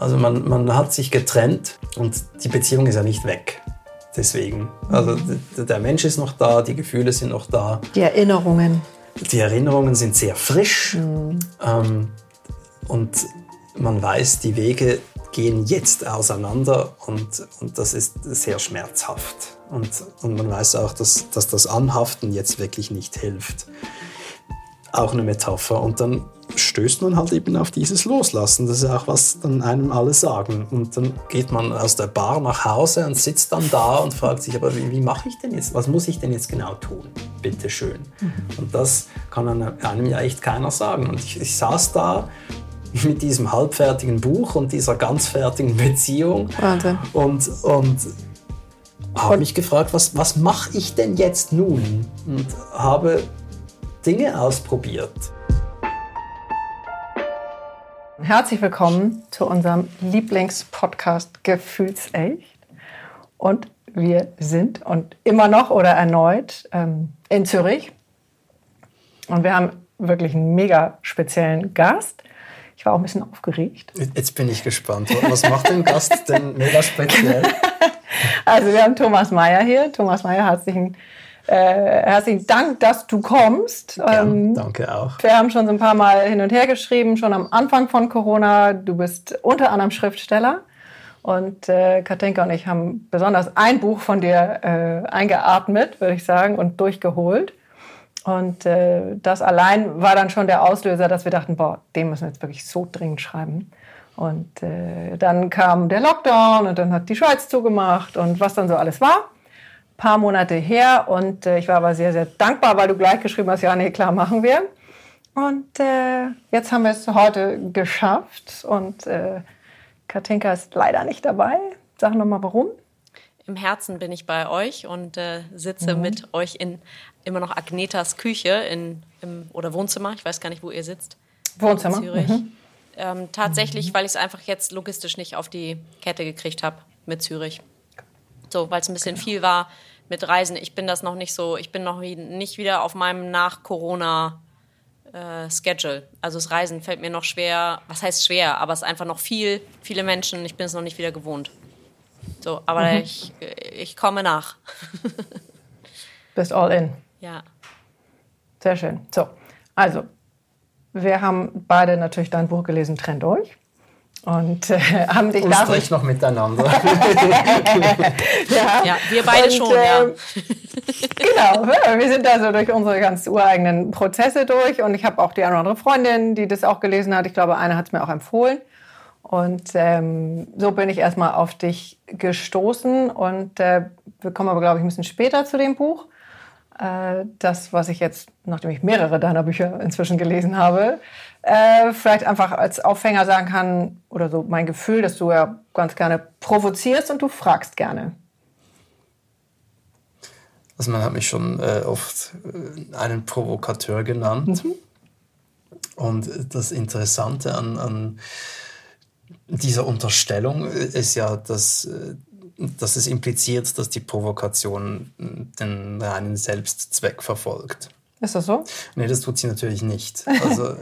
Also man, man hat sich getrennt und die Beziehung ist ja nicht weg. Deswegen. Also der Mensch ist noch da, die Gefühle sind noch da. Die Erinnerungen. Die Erinnerungen sind sehr frisch. Mhm. Ähm, und man weiß, die Wege gehen jetzt auseinander und, und das ist sehr schmerzhaft. Und, und man weiß auch, dass, dass das Anhaften jetzt wirklich nicht hilft. Auch eine Metapher. Und dann stößt man halt eben auf dieses Loslassen. Das ist auch, was dann einem alle sagen. Und dann geht man aus der Bar nach Hause und sitzt dann da und fragt sich, aber wie, wie mache ich denn jetzt? Was muss ich denn jetzt genau tun? Bitte schön. Und das kann einem ja echt keiner sagen. Und ich, ich saß da mit diesem halbfertigen Buch und dieser ganz fertigen Beziehung. Wahnsinn. Und, und habe mich gefragt, was, was mache ich denn jetzt nun? Und habe Dinge ausprobiert. Herzlich willkommen zu unserem Lieblingspodcast Gefühlsecht. Und wir sind und immer noch oder erneut ähm, in Zürich. Und wir haben wirklich einen mega speziellen Gast. Ich war auch ein bisschen aufgeregt. Jetzt bin ich gespannt. Was macht den Gast denn mega speziell? Also wir haben Thomas Mayer hier. Thomas Mayer, herzlichen, äh, herzlichen Dank, dass du kommst. Ähm, danke auch. Wir haben schon so ein paar Mal hin und her geschrieben, schon am Anfang von Corona. Du bist unter anderem Schriftsteller. Und äh, Katinka und ich haben besonders ein Buch von dir äh, eingeatmet, würde ich sagen, und durchgeholt. Und äh, das allein war dann schon der Auslöser, dass wir dachten, boah, den müssen wir jetzt wirklich so dringend schreiben. Und äh, dann kam der Lockdown und dann hat die Schweiz zugemacht und was dann so alles war. Paar Monate her und äh, ich war aber sehr, sehr dankbar, weil du gleich geschrieben hast, ja, nee, klar, machen wir. Und äh, jetzt haben wir es heute geschafft und äh, Katinka ist leider nicht dabei. Sag nochmal warum. Im Herzen bin ich bei euch und äh, sitze mhm. mit euch in immer noch Agnetas Küche in, im, oder Wohnzimmer. Ich weiß gar nicht, wo ihr sitzt. Wohnzimmer. In Zürich. Mhm. Ähm, tatsächlich, weil ich es einfach jetzt logistisch nicht auf die Kette gekriegt habe mit Zürich. So, weil es ein bisschen genau. viel war mit Reisen. Ich bin das noch nicht so, ich bin noch nicht wieder auf meinem Nach-Corona- äh, Schedule. Also das Reisen fällt mir noch schwer. Was heißt schwer? Aber es ist einfach noch viel, viele Menschen. Ich bin es noch nicht wieder gewohnt. So, aber mhm. ich, ich komme nach. Bist all in. Ja. Sehr schön. So, also, wir haben beide natürlich dein Buch gelesen, Trennt euch. Und äh, haben dich und dadurch noch miteinander. ja. ja, wir beide und, schon, äh, ja. genau, wir sind also durch unsere ganz ureigenen Prozesse durch. Und ich habe auch die eine oder andere Freundin, die das auch gelesen hat. Ich glaube, eine hat es mir auch empfohlen. Und ähm, so bin ich erstmal auf dich gestoßen. Und äh, wir kommen aber, glaube ich, ein bisschen später zu dem Buch. Äh, das, was ich jetzt, nachdem ich mehrere deiner Bücher inzwischen gelesen habe, äh, vielleicht einfach als Aufhänger sagen kann, oder so mein Gefühl, dass du ja ganz gerne provozierst und du fragst gerne. Also man hat mich schon äh, oft äh, einen Provokateur genannt. Mhm. Und das Interessante an, an dieser Unterstellung ist ja, dass äh, dass es impliziert, dass die Provokation den reinen Selbstzweck verfolgt. Ist das so? Nee, das tut sie natürlich nicht. Also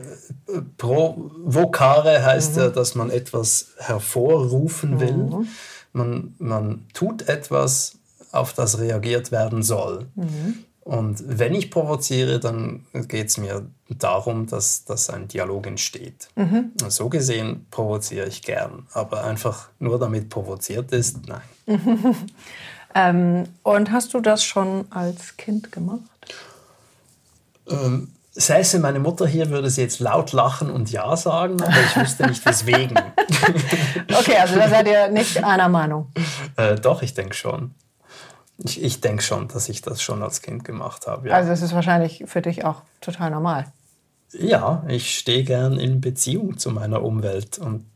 provocare heißt mhm. ja, dass man etwas hervorrufen will. Mhm. Man, man tut etwas, auf das reagiert werden soll. Mhm. Und wenn ich provoziere, dann geht es mir darum, dass, dass ein Dialog entsteht. Mhm. So gesehen provoziere ich gern, aber einfach nur damit provoziert ist, nein. ähm, und hast du das schon als Kind gemacht? Ähm, säße meine Mutter hier, würde sie jetzt laut lachen und Ja sagen, aber ich wüsste nicht weswegen. okay, also da seid ihr nicht einer Meinung. Äh, doch, ich denke schon. Ich, ich denke schon, dass ich das schon als Kind gemacht habe. Ja. Also es ist wahrscheinlich für dich auch total normal. Ja, ich stehe gern in Beziehung zu meiner Umwelt und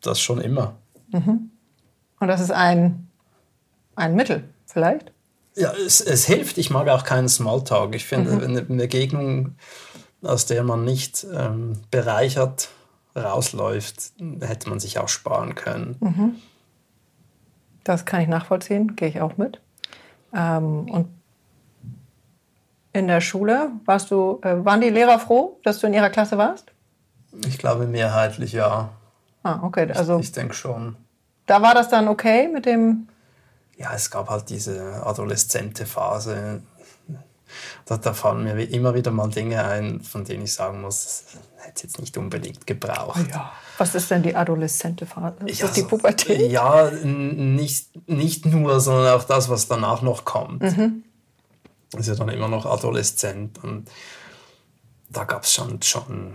das schon immer. Mhm. Und das ist ein, ein Mittel vielleicht? Ja, es, es hilft. Ich mag auch keinen Smalltalk. Ich finde, mhm. eine Begegnung, aus der man nicht ähm, bereichert rausläuft, hätte man sich auch sparen können. Mhm. Das kann ich nachvollziehen, gehe ich auch mit. Ähm, und in der Schule warst du, äh, waren die Lehrer froh, dass du in ihrer Klasse warst? Ich glaube mehrheitlich ja. Ah, okay. Also Ich denke schon. da war das dann okay mit dem. Ja, es gab halt diese adoleszente Phase. Da, da fallen mir immer wieder mal Dinge ein, von denen ich sagen muss, das hätte es jetzt nicht unbedingt gebraucht. Ja. Was ist denn die adoleszente Phase? Ist Ja, das die Pubertät? Ja, nicht, nicht nur, sondern auch das, was danach noch kommt. Mhm. Ist ja dann immer noch adoleszent. Und da gab es schon, schon,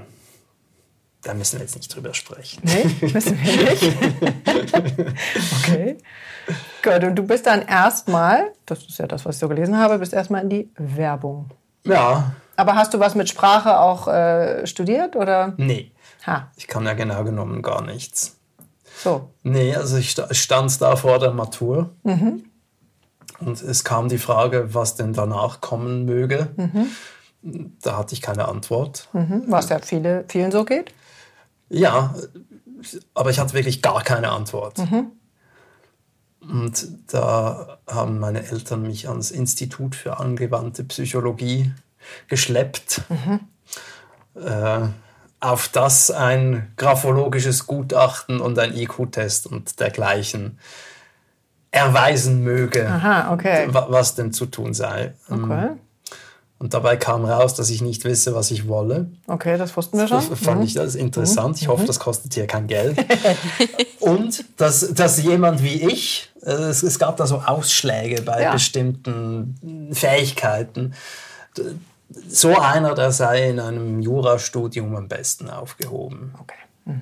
da müssen wir jetzt nicht drüber sprechen. Nee, wissen wir nicht. okay. Gut, und du bist dann erstmal, das ist ja das, was ich so gelesen habe, bist erstmal in die Werbung. Ja, Aber hast du was mit Sprache auch äh, studiert oder? nee. Ha, Ich kann ja genau genommen gar nichts. so. Nee, also ich sta- stand da vor der Matur und es kam die Frage, was denn danach kommen möge. Da hatte ich keine Antwort. Mhm. Was ja viele, vielen so geht. Ja, aber ich hatte wirklich gar keine Antwort. Und da haben meine Eltern mich ans Institut für angewandte Psychologie geschleppt, äh, auf das ein graphologisches Gutachten und ein IQ-Test und dergleichen erweisen möge, Aha, okay. wa- was denn zu tun sei. Okay, Und dabei kam raus, dass ich nicht wisse, was ich wolle. okay das wussten wir schon. Das fand ich das interessant. Ich hoffe, das kostet hier kein Geld. Und dass, dass jemand wie ich, äh, es, es gab da so Ausschläge bei Ja. bestimmten Fähigkeiten. So einer, der sei in einem Jurastudium am besten aufgehoben. Okay.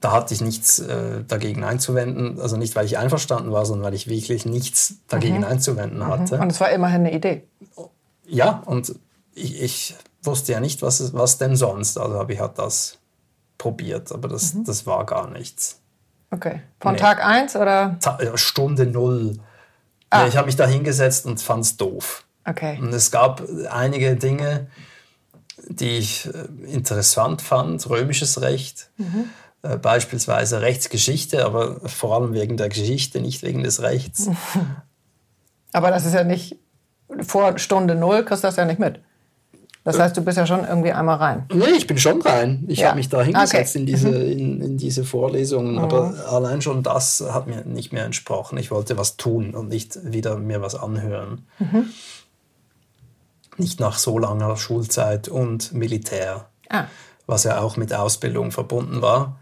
Da hatte ich nichts äh, dagegen einzuwenden. Also nicht, weil ich einverstanden war, sondern weil ich wirklich nichts dagegen einzuwenden hatte. Und es war immerhin eine Idee. Ja, und ich, ich wusste ja nicht, was, was denn sonst. Also habe ich halt das probiert, aber das, das war gar nichts. Okay. Von Nee. Tag 1 oder? Ta Stunde null. Ah. Ja, ich habe mich da hingesetzt und fand es doof. Okay. Und es gab einige Dinge, die ich äh, interessant fand. Römisches Recht, äh, beispielsweise Rechtsgeschichte, aber vor allem wegen der Geschichte, nicht wegen des Rechts. Aber das ist ja nicht vor Stunde null, kriegst du das ja nicht mit. Das heißt, du bist ja schon irgendwie einmal rein. Nee, ich bin schon rein. Ich Ja. habe mich da hingesetzt Okay. in, diese, in, in diese Vorlesungen, aber allein schon das hat mir nicht mehr entsprochen. Ich wollte was tun und nicht wieder mir was anhören. Nicht nach so langer Schulzeit und Militär, Ah, was ja auch mit Ausbildung verbunden war.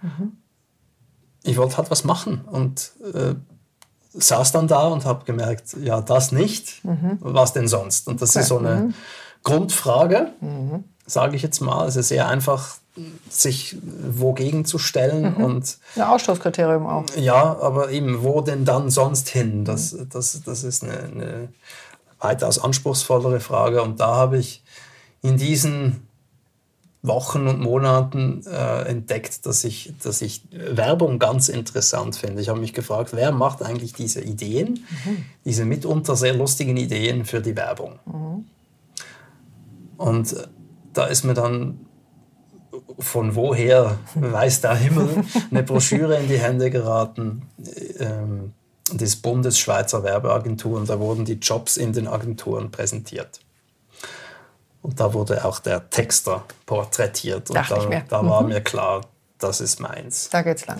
Ich wollte halt was machen und äh, saß dann da und habe gemerkt, ja, das nicht, was denn sonst? Und das ist so eine Grundfrage, sage ich jetzt mal. Es ist sehr einfach, sich wogegen zu stellen und ein Ausschlusskriterium auch. ja, aber eben, wo denn dann sonst hin? Das, das, das ist eine, eine weitaus anspruchsvollere Frage. Und da habe ich in diesen Wochen und Monaten äh, entdeckt, dass ich, dass ich Werbung ganz interessant finde. Ich habe mich gefragt, wer macht eigentlich diese Ideen, diese mitunter sehr lustigen Ideen für die Werbung? Und äh, da ist mir dann von woher weiß der Himmel eine Broschüre in die Hände geraten ähm, des Bundesschweizer Werbeagenturen. Da wurden die Jobs in den Agenturen präsentiert. Und da wurde auch der Texter porträtiert. Und Dachte da, mir. da war mir klar, das ist meins. Da geht's lang.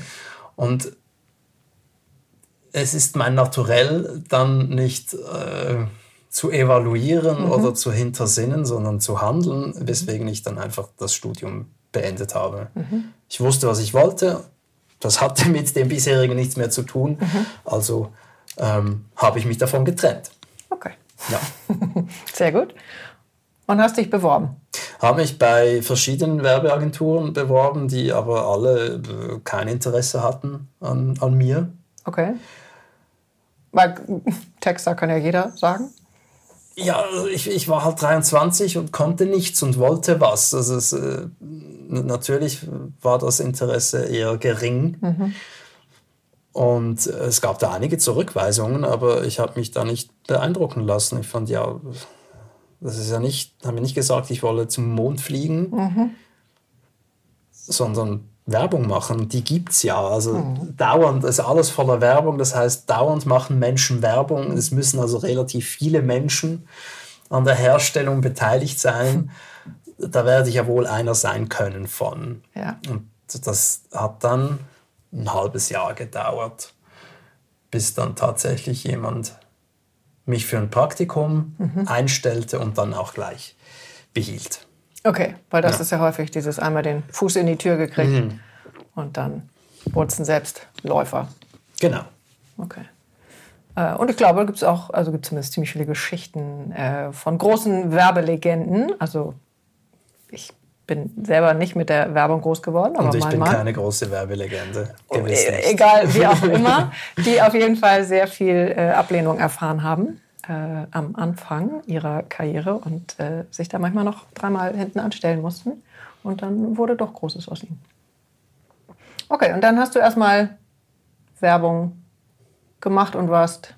Und es ist mein Naturell, dann nicht äh, zu evaluieren Mhm. oder zu hintersinnen, sondern zu handeln, weswegen ich dann einfach das Studium beendet habe. Mhm. Ich wusste, was ich wollte. Das hatte mit dem bisherigen nichts mehr zu tun. Mhm. Also ähm, habe ich mich davon getrennt. Okay. Ja. Sehr gut. Und hast dich beworben. Habe mich bei verschiedenen Werbeagenturen beworben, die aber alle äh, kein Interesse hatten an, an mir. Okay. Weil Texter kann ja jeder sagen. Ja, ich, ich war halt 23 und konnte nichts und wollte was. Also es, äh, natürlich war das Interesse eher gering. Und äh, es gab da einige Zurückweisungen, aber ich habe mich da nicht beeindrucken lassen. Ich fand ja, das ist ja nicht, habe mir nicht gesagt, ich wolle zum Mond fliegen, sondern Werbung machen. Die gibt's ja. Also dauernd ist alles voller Werbung. Das heißt, dauernd machen Menschen Werbung. Es müssen also relativ viele Menschen an der Herstellung beteiligt sein. Da werde ich ja wohl einer sein können von. Ja. Und das hat dann ein halbes Jahr gedauert, bis dann tatsächlich jemand mich für ein Praktikum mhm. einstellte und dann auch gleich behielt. Okay, weil das ja. ist ja häufig dieses einmal den Fuß in die Tür gekriegt mhm. und dann wurde es ein Selbstläufer. Genau. Okay. Äh, und ich glaube, gibt es auch, also gibt zumindest ziemlich viele Geschichten äh, von großen Werbelegenden. Also ich bin selber nicht mit der Werbung groß geworden. Aber und ich bin Mann, keine große Werbelegende. Oh, e egal, wie auch immer. Die auf jeden Fall sehr viel äh, Ablehnung erfahren haben äh, am Anfang ihrer Karriere und äh, sich da manchmal noch dreimal hinten anstellen mussten. Und dann wurde doch Großes aus ihnen. Okay, und dann hast du erstmal Werbung gemacht und warst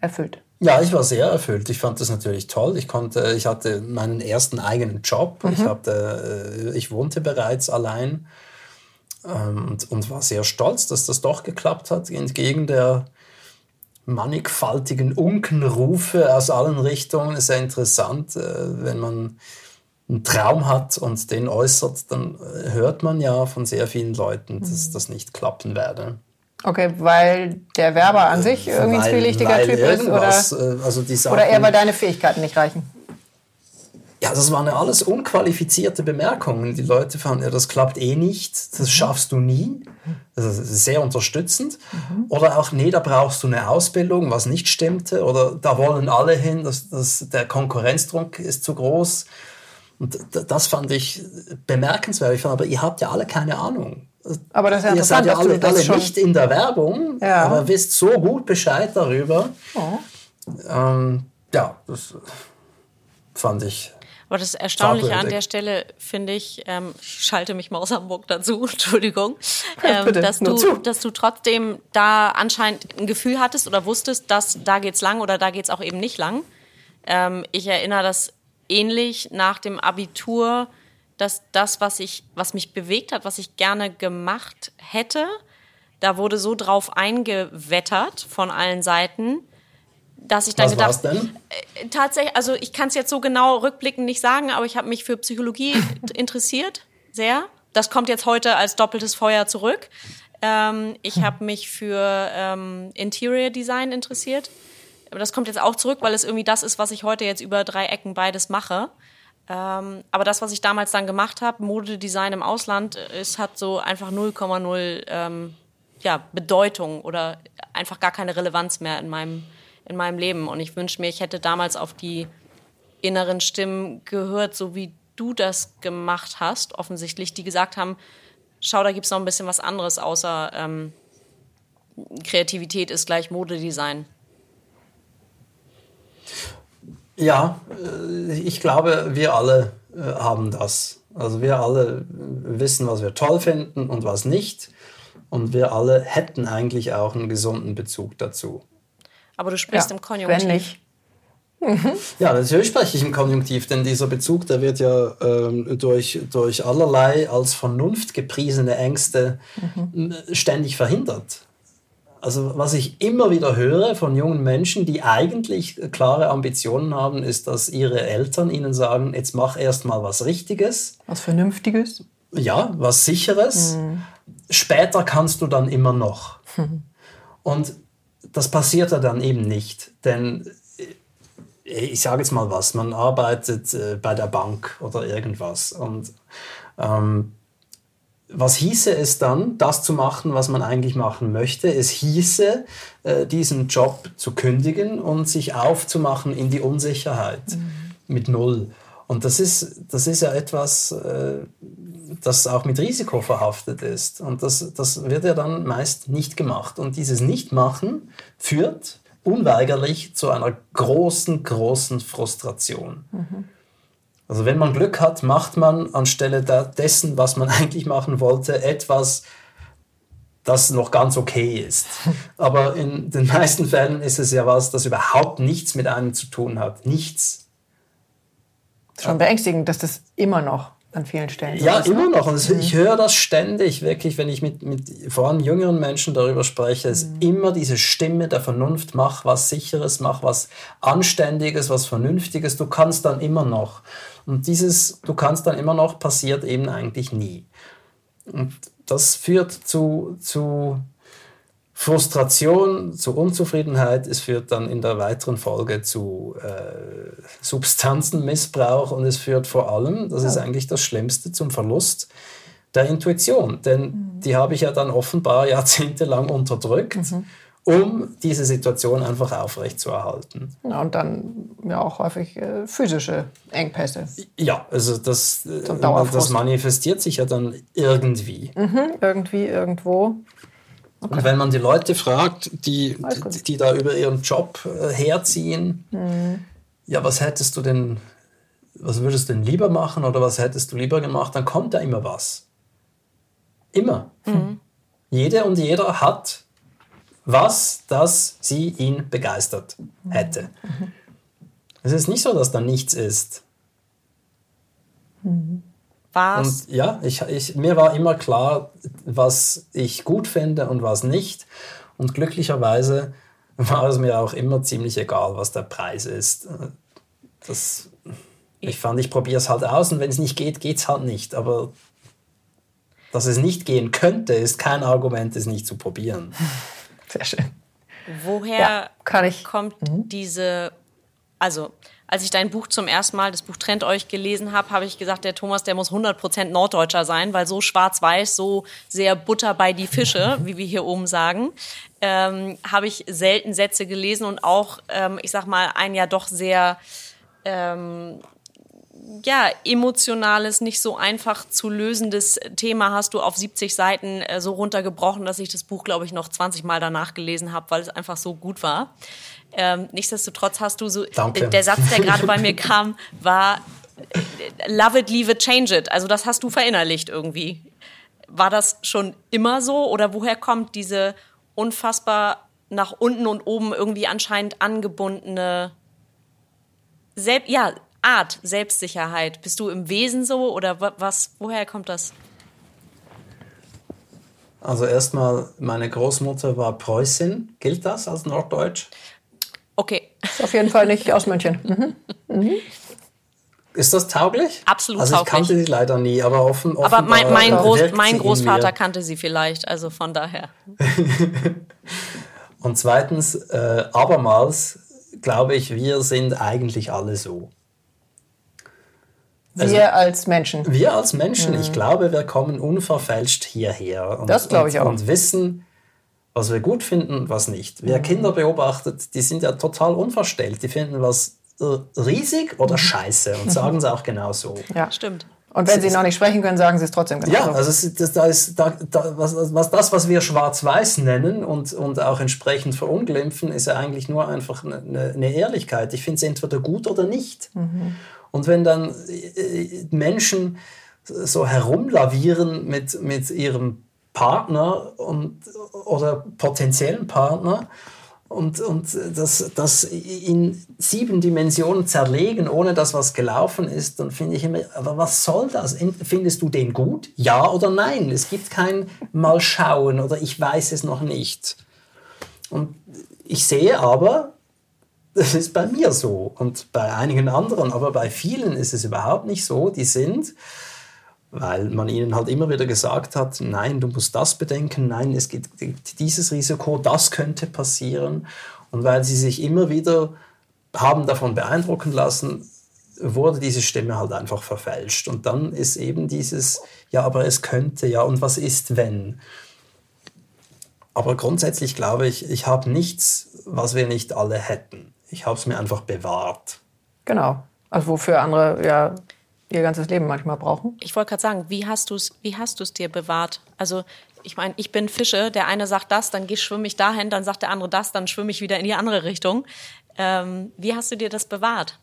erfüllt. Ja, ich war sehr erfüllt. Ich fand das natürlich toll. Ich konnte, ich hatte meinen ersten eigenen Job. Mhm. Ich, hatte, äh, ich wohnte bereits allein ähm, und, und war sehr stolz, dass das doch geklappt hat, entgegen der mannigfaltigen Unkenrufe aus allen Richtungen. Es ist ja interessant, äh, wenn man einen Traum hat und den äußert, dann hört man ja von sehr vielen Leuten, dass mhm. das nicht klappen werde. Okay, weil der Werber an sich irgendwie ein zwielichtiger Typ ist oder, äh, also die Sachen, oder eher weil deine Fähigkeiten nicht reichen? Ja, das waren ja alles unqualifizierte Bemerkungen. Die Leute fanden, ja, das klappt eh nicht, das mhm. schaffst du nie. Das ist sehr unterstützend. Mhm. Oder auch, nee, da brauchst du eine Ausbildung, was nicht stimmte. Oder da wollen alle hin, das, das, der Konkurrenzdruck ist zu groß. Und das fand ich bemerkenswert. Ich fand, aber ihr habt ja alle keine Ahnung. Aber das ist ja Ihr seid ja alle, alle nicht in der Werbung, ja. aber wisst so gut Bescheid darüber. Oh. Ähm, ja, das fand ich. Aber das Erstaunliche an der Stelle finde ich, ähm, ich schalte mich mal aus Hamburg dazu, Entschuldigung, ähm, Bitte, dass, du, dass du trotzdem da anscheinend ein Gefühl hattest oder wusstest, dass da geht's lang oder da geht's auch eben nicht lang. Ähm, ich erinnere das ähnlich nach dem Abitur dass das, was ich, was mich bewegt hat, was ich gerne gemacht hätte, da wurde so drauf eingewettert von allen Seiten, dass ich dann was gedacht, denn? Äh, tatsächlich, also ich kann es jetzt so genau rückblickend nicht sagen, aber ich habe mich für Psychologie interessiert, sehr. Das kommt jetzt heute als doppeltes Feuer zurück. Ähm, ich hm. habe mich für ähm, Interior Design interessiert. Aber das kommt jetzt auch zurück, weil es irgendwie das ist, was ich heute jetzt über drei Ecken beides mache. Ähm, aber das, was ich damals dann gemacht habe, Modedesign im Ausland, es hat so einfach 0,0 ähm, ja, Bedeutung oder einfach gar keine Relevanz mehr in meinem, in meinem Leben. Und ich wünsche mir, ich hätte damals auf die inneren Stimmen gehört, so wie du das gemacht hast, offensichtlich, die gesagt haben, schau, da gibt es noch ein bisschen was anderes, außer ähm, Kreativität ist gleich Modedesign. Ja, äh, ich glaube, wir alle äh, haben das. Also wir alle wissen, was wir toll finden und was nicht. Und wir alle hätten eigentlich auch einen gesunden Bezug dazu. Aber du sprichst ja, im Konjunktiv. Wenn nicht. Mhm. Ja, natürlich spreche ich im Konjunktiv, denn dieser Bezug, der wird ja ähm, durch, durch allerlei als Vernunft gepriesene Ängste mhm. ständig verhindert. Also was ich immer wieder höre von jungen Menschen, die eigentlich klare Ambitionen haben, ist, dass ihre Eltern ihnen sagen, jetzt mach erst mal was Richtiges. Was Vernünftiges? Ja, was Sicheres. Mhm. Später kannst du dann immer noch. Mhm. Und das passiert ja dann eben nicht, denn äh, ich sage jetzt mal was, man arbeitet äh, bei der Bank oder irgendwas und ähm, was hieße es dann, das zu machen, was man eigentlich machen möchte? Es hieße, äh, diesen Job zu kündigen und sich aufzumachen in die Unsicherheit mhm. mit Null. Und das ist, das ist ja etwas, äh, das auch mit Risiko verhaftet ist. Und das, das wird ja dann meist nicht gemacht. Und dieses Nichtmachen führt unweigerlich zu einer großen, großen Frustration. Mhm. Also wenn man Glück hat, macht man anstelle dessen, was man eigentlich machen wollte, etwas, das noch ganz okay ist. Aber in den meisten Fällen ist es ja was, das überhaupt nichts mit einem zu tun hat. Nichts. Schon beängstigend, dass das immer noch an vielen Stellen. Ja, ist, immer noch. Und mhm. ich höre das ständig, wirklich, wenn ich mit, mit vor allem jüngeren Menschen darüber spreche, ist mhm. immer diese Stimme der Vernunft, mach was Sicheres, mach was Anständiges, was Vernünftiges, du kannst dann immer noch. Und dieses, du kannst dann immer noch, passiert eben eigentlich nie. Und das führt zu, zu Frustration, zu Unzufriedenheit. Es führt dann in der weiteren Folge zu äh, Substanzenmissbrauch und es führt vor allem, das ist eigentlich das Schlimmste, zum Verlust der Intuition. Denn mhm. die habe ich ja dann offenbar jahrzehntelang unterdrückt. Mhm um diese Situation einfach aufrechtzuerhalten. Ja, und dann ja auch häufig äh, physische Engpässe. Ja, also das, äh, das manifestiert sich ja dann irgendwie. Mhm, irgendwie, irgendwo. Okay. Und wenn man die Leute fragt, die, die, die, da über ihren Job äh, herziehen, mhm. ja, was hättest du denn, was würdest du denn lieber machen oder was hättest du lieber gemacht, dann kommt da immer was. Immer. Mhm. Jede und jeder hat was, das sie ihn begeistert hätte. Es ist nicht so, dass da nichts ist. Was? Und ja, ich, ich, mir war immer klar, was ich gut finde und was nicht. Und glücklicherweise war es mir auch immer ziemlich egal, was der Preis ist. Das, ich fand, ich probiere es halt aus und wenn es nicht geht, geht es halt nicht. Aber dass es nicht gehen könnte, ist kein Argument, es nicht zu probieren. Sehr schön. Woher ja, kommt mhm. diese, also als ich dein Buch zum ersten Mal, das Buch Trennt euch, gelesen habe, habe ich gesagt, der Thomas, der muss 100% Norddeutscher sein, weil so schwarz-weiß, so sehr Butter bei die Fische, wie wir hier oben sagen, ähm, habe ich selten Sätze gelesen und auch, ähm, ich sag mal, ein ja doch sehr ähm, ja, emotionales, nicht so einfach zu lösendes Thema hast du auf 70 Seiten äh, so runtergebrochen, dass ich das Buch, glaube ich, noch 20 Mal danach gelesen habe, weil es einfach so gut war. Ähm, nichtsdestotrotz hast du so, Danke. der Satz, der gerade bei mir kam, war äh, Love it, leave it, change it. Also das hast du verinnerlicht irgendwie. War das schon immer so oder woher kommt diese unfassbar nach unten und oben irgendwie anscheinend angebundene selbst, ja, Art Selbstsicherheit? Bist du im Wesen so oder was? Woher kommt das? Also erstmal, meine Großmutter war Preußin. Gilt das als Norddeutsch? Okay. Ist auf jeden Fall nicht aus München. Mhm. Mhm. Ist das tauglich? Absolut also ich kannte sie leider nie, aber offen. Aber mein, mein, Groß, mein Großvater kannte sie vielleicht, also von daher. Und zweitens, äh, abermals glaube ich, wir sind eigentlich alle so. Also, wir als Menschen. Wir als Menschen. Mhm. Ich glaube, wir kommen unverfälscht hierher. Und, das glaube ich auch. Und wissen, was wir gut finden und was nicht. Wer mhm. Kinder beobachtet, die sind ja total unverstellt. Die finden was riesig oder mhm. scheiße und sagen es auch genau so. Ja, stimmt. Und wenn sie noch nicht sprechen können, sagen sie es trotzdem genau. Ja, also es, das, da ist, da, da, was, was das, was wir schwarz-weiß nennen und, und auch entsprechend verunglimpfen, ist ja eigentlich nur einfach eine, eine Ehrlichkeit. Ich finde es entweder gut oder nicht. Mhm. Und wenn dann äh, Menschen so herumlavieren mit, mit ihrem Partner und, oder potenziellen Partner und, und das, das in sieben Dimensionen zerlegen, ohne dass was gelaufen ist, dann finde ich immer, aber was soll das? Findest du den gut? Ja oder nein? Es gibt kein Mal schauen oder ich weiß es noch nicht. Und ich sehe aber, das ist bei mir so und bei einigen anderen, aber bei vielen ist es überhaupt nicht so. Die sind, weil man ihnen halt immer wieder gesagt hat, nein, du musst das bedenken, nein, es gibt dieses Risiko, das könnte passieren. Und weil sie sich immer wieder haben davon beeindrucken lassen, wurde diese Stimme halt einfach verfälscht. Und dann ist eben dieses, ja, aber es könnte, ja, und was ist, wenn? Aber grundsätzlich glaube ich, ich habe nichts, was wir nicht alle hätten. Ich habe es mir einfach bewahrt. Genau. Also wofür andere ja ihr ganzes Leben manchmal brauchen. Ich wollte gerade sagen, wie hast du es wie hast du's dir bewahrt? Also ich meine, ich bin Fische, der eine sagt das, dann schwimme ich dahin, dann sagt der andere das, dann schwimme ich wieder in die andere Richtung. Ähm, wie hast du dir das bewahrt?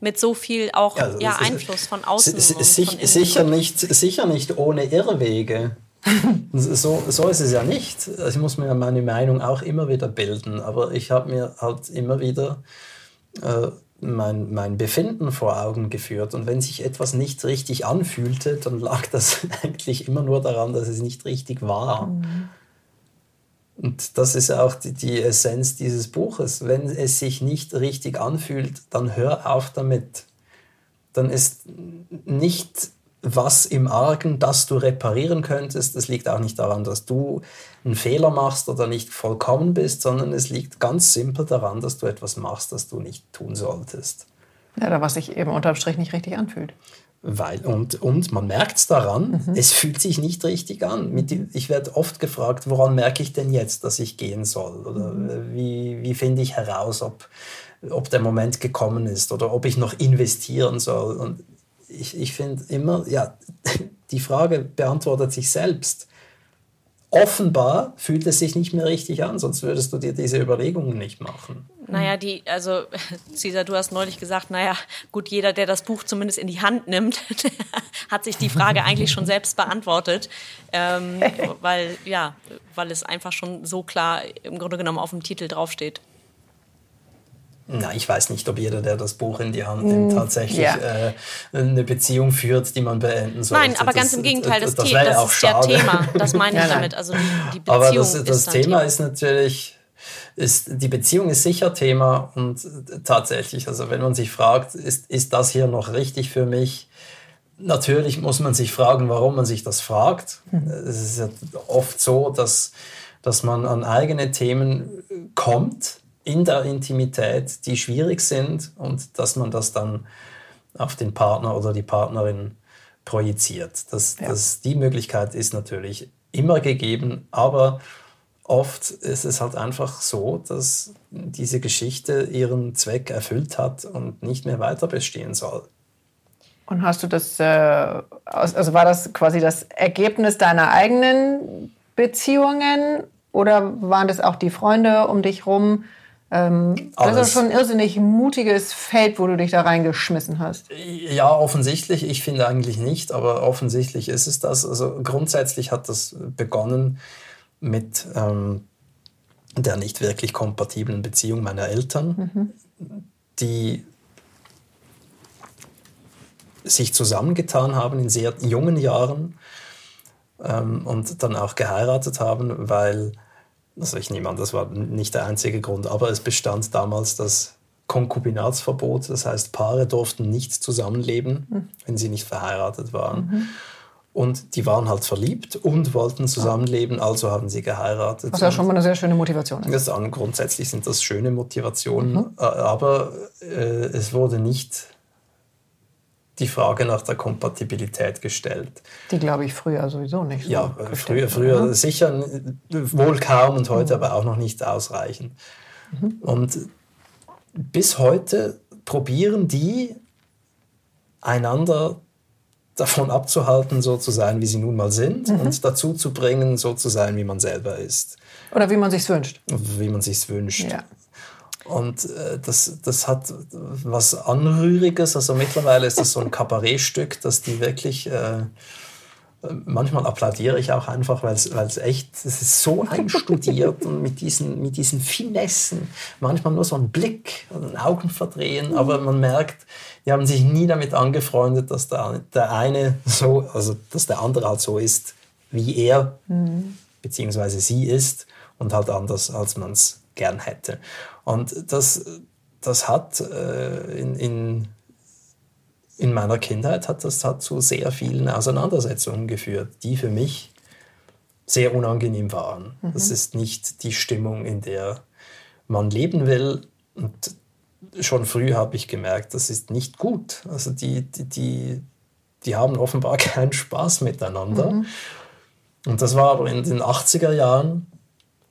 Mit so viel auch ja, also ja Einfluss von außen. Sich, von sicher, nicht, sicher nicht ohne Irrwege. so, so ist es ja nicht. Also ich muss mir meine Meinung auch immer wieder bilden, aber ich habe mir halt immer wieder äh, mein, mein Befinden vor Augen geführt. Und wenn sich etwas nicht richtig anfühlte, dann lag das eigentlich immer nur daran, dass es nicht richtig war. Mhm. Und das ist auch die, die Essenz dieses Buches. Wenn es sich nicht richtig anfühlt, dann hör auf damit. Dann ist nicht was im Argen, das du reparieren könntest. Es liegt auch nicht daran, dass du einen Fehler machst oder nicht vollkommen bist, sondern es liegt ganz simpel daran, dass du etwas machst, das du nicht tun solltest. Ja, oder was sich eben unterm Strich nicht richtig anfühlt. Weil, und, und man merkt es daran, mhm. es fühlt sich nicht richtig an. ich werde oft gefragt, woran merke ich denn jetzt, dass ich gehen soll? Oder mhm. wie, wie finde ich heraus, ob, ob der Moment gekommen ist oder ob ich noch investieren soll? Und ich, ich finde immer, ja, die Frage beantwortet sich selbst. Offenbar fühlt es sich nicht mehr richtig an, sonst würdest du dir diese Überlegungen nicht machen. Naja, die, also Cesar, du hast neulich gesagt, naja, gut, jeder, der das Buch zumindest in die Hand nimmt, hat sich die Frage eigentlich schon selbst beantwortet. Ähm, weil, ja, weil es einfach schon so klar im Grunde genommen auf dem Titel draufsteht. Na, ich weiß nicht, ob jeder, der das Buch in die Hand nimmt, mm, tatsächlich ja. äh, eine Beziehung führt, die man beenden sollte. Nein, aber das, ganz im Gegenteil, das, das, das, das ist schade. ja Thema. Das meine ich damit. Also die, die Beziehung aber das, das Thema, Thema ist natürlich, ist, die Beziehung ist sicher Thema und tatsächlich, also wenn man sich fragt, ist, ist das hier noch richtig für mich? Natürlich muss man sich fragen, warum man sich das fragt. Mhm. Es ist ja oft so, dass, dass man an eigene Themen kommt in der Intimität, die schwierig sind und dass man das dann auf den Partner oder die Partnerin projiziert. Das, ja. das, die Möglichkeit ist natürlich immer gegeben, aber oft ist es halt einfach so, dass diese Geschichte ihren Zweck erfüllt hat und nicht mehr weiter bestehen soll. Und hast du das, äh, also war das quasi das Ergebnis deiner eigenen Beziehungen oder waren das auch die Freunde um dich rum? Ähm, das ist schon ein irrsinnig mutiges Feld, wo du dich da reingeschmissen hast. Ja, offensichtlich. Ich finde eigentlich nicht, aber offensichtlich ist es das. Also grundsätzlich hat das begonnen mit ähm, der nicht wirklich kompatiblen Beziehung meiner Eltern, mhm. die sich zusammengetan haben in sehr jungen Jahren ähm, und dann auch geheiratet haben, weil also ich nehme an, das war nicht der einzige Grund, aber es bestand damals das Konkubinatsverbot. Das heißt, Paare durften nicht zusammenleben, mhm. wenn sie nicht verheiratet waren. Mhm. Und die waren halt verliebt und wollten zusammenleben, also haben sie geheiratet. Was ja schon mal eine sehr schöne Motivation ist. Das, grundsätzlich sind das schöne Motivationen, mhm. aber äh, es wurde nicht die Frage nach der Kompatibilität gestellt. Die glaube ich früher sowieso nicht. So ja, früher, früher oder? sicher wohl kaum und heute mhm. aber auch noch nicht ausreichend. Mhm. Und bis heute probieren die einander davon abzuhalten, so zu sein, wie sie nun mal sind mhm. und dazu zu bringen, so zu sein, wie man selber ist. Oder wie man sich wünscht. Wie man sich wünscht. Ja. Und äh, das, das hat was Anrühriges. Also mittlerweile ist das so ein Kabarettstück, dass die wirklich. Äh, manchmal applaudiere ich auch einfach, weil es echt, es ist so einstudiert und mit diesen, mit diesen Finessen, manchmal nur so ein Blick und ein Augenverdrehen, aber man merkt, die haben sich nie damit angefreundet, dass der, der eine so, also dass der andere halt so ist, wie er mhm. beziehungsweise sie ist und halt anders, als man es gern hätte. Und das, das hat äh, in, in, in meiner Kindheit hat das hat zu sehr vielen Auseinandersetzungen geführt, die für mich sehr unangenehm waren. Mhm. Das ist nicht die Stimmung, in der man leben will. Und schon früh habe ich gemerkt, das ist nicht gut. Also die, die, die, die haben offenbar keinen Spaß miteinander. Mhm. Und das war aber in den 80er Jahren.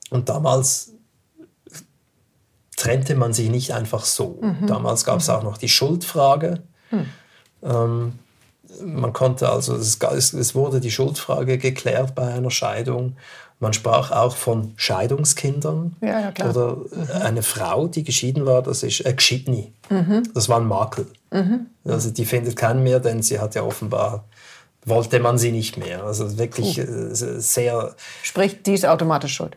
Und damals trennte man sich nicht einfach so. Mhm. Damals gab es mhm. auch noch die Schuldfrage. Mhm. Ähm, man konnte also, es, es, wurde die Schuldfrage geklärt bei einer Scheidung. Man sprach auch von Scheidungskindern. Ja, ja, Oder mhm. eine Frau, die geschieden war, das ist äh, geschiedni. Mhm. Das war ein Makel. Mhm. Also die findet keinen mehr, denn sie hat ja offenbar wollte man sie nicht mehr. Also wirklich äh, sehr. Sprich, die ist automatisch schuld.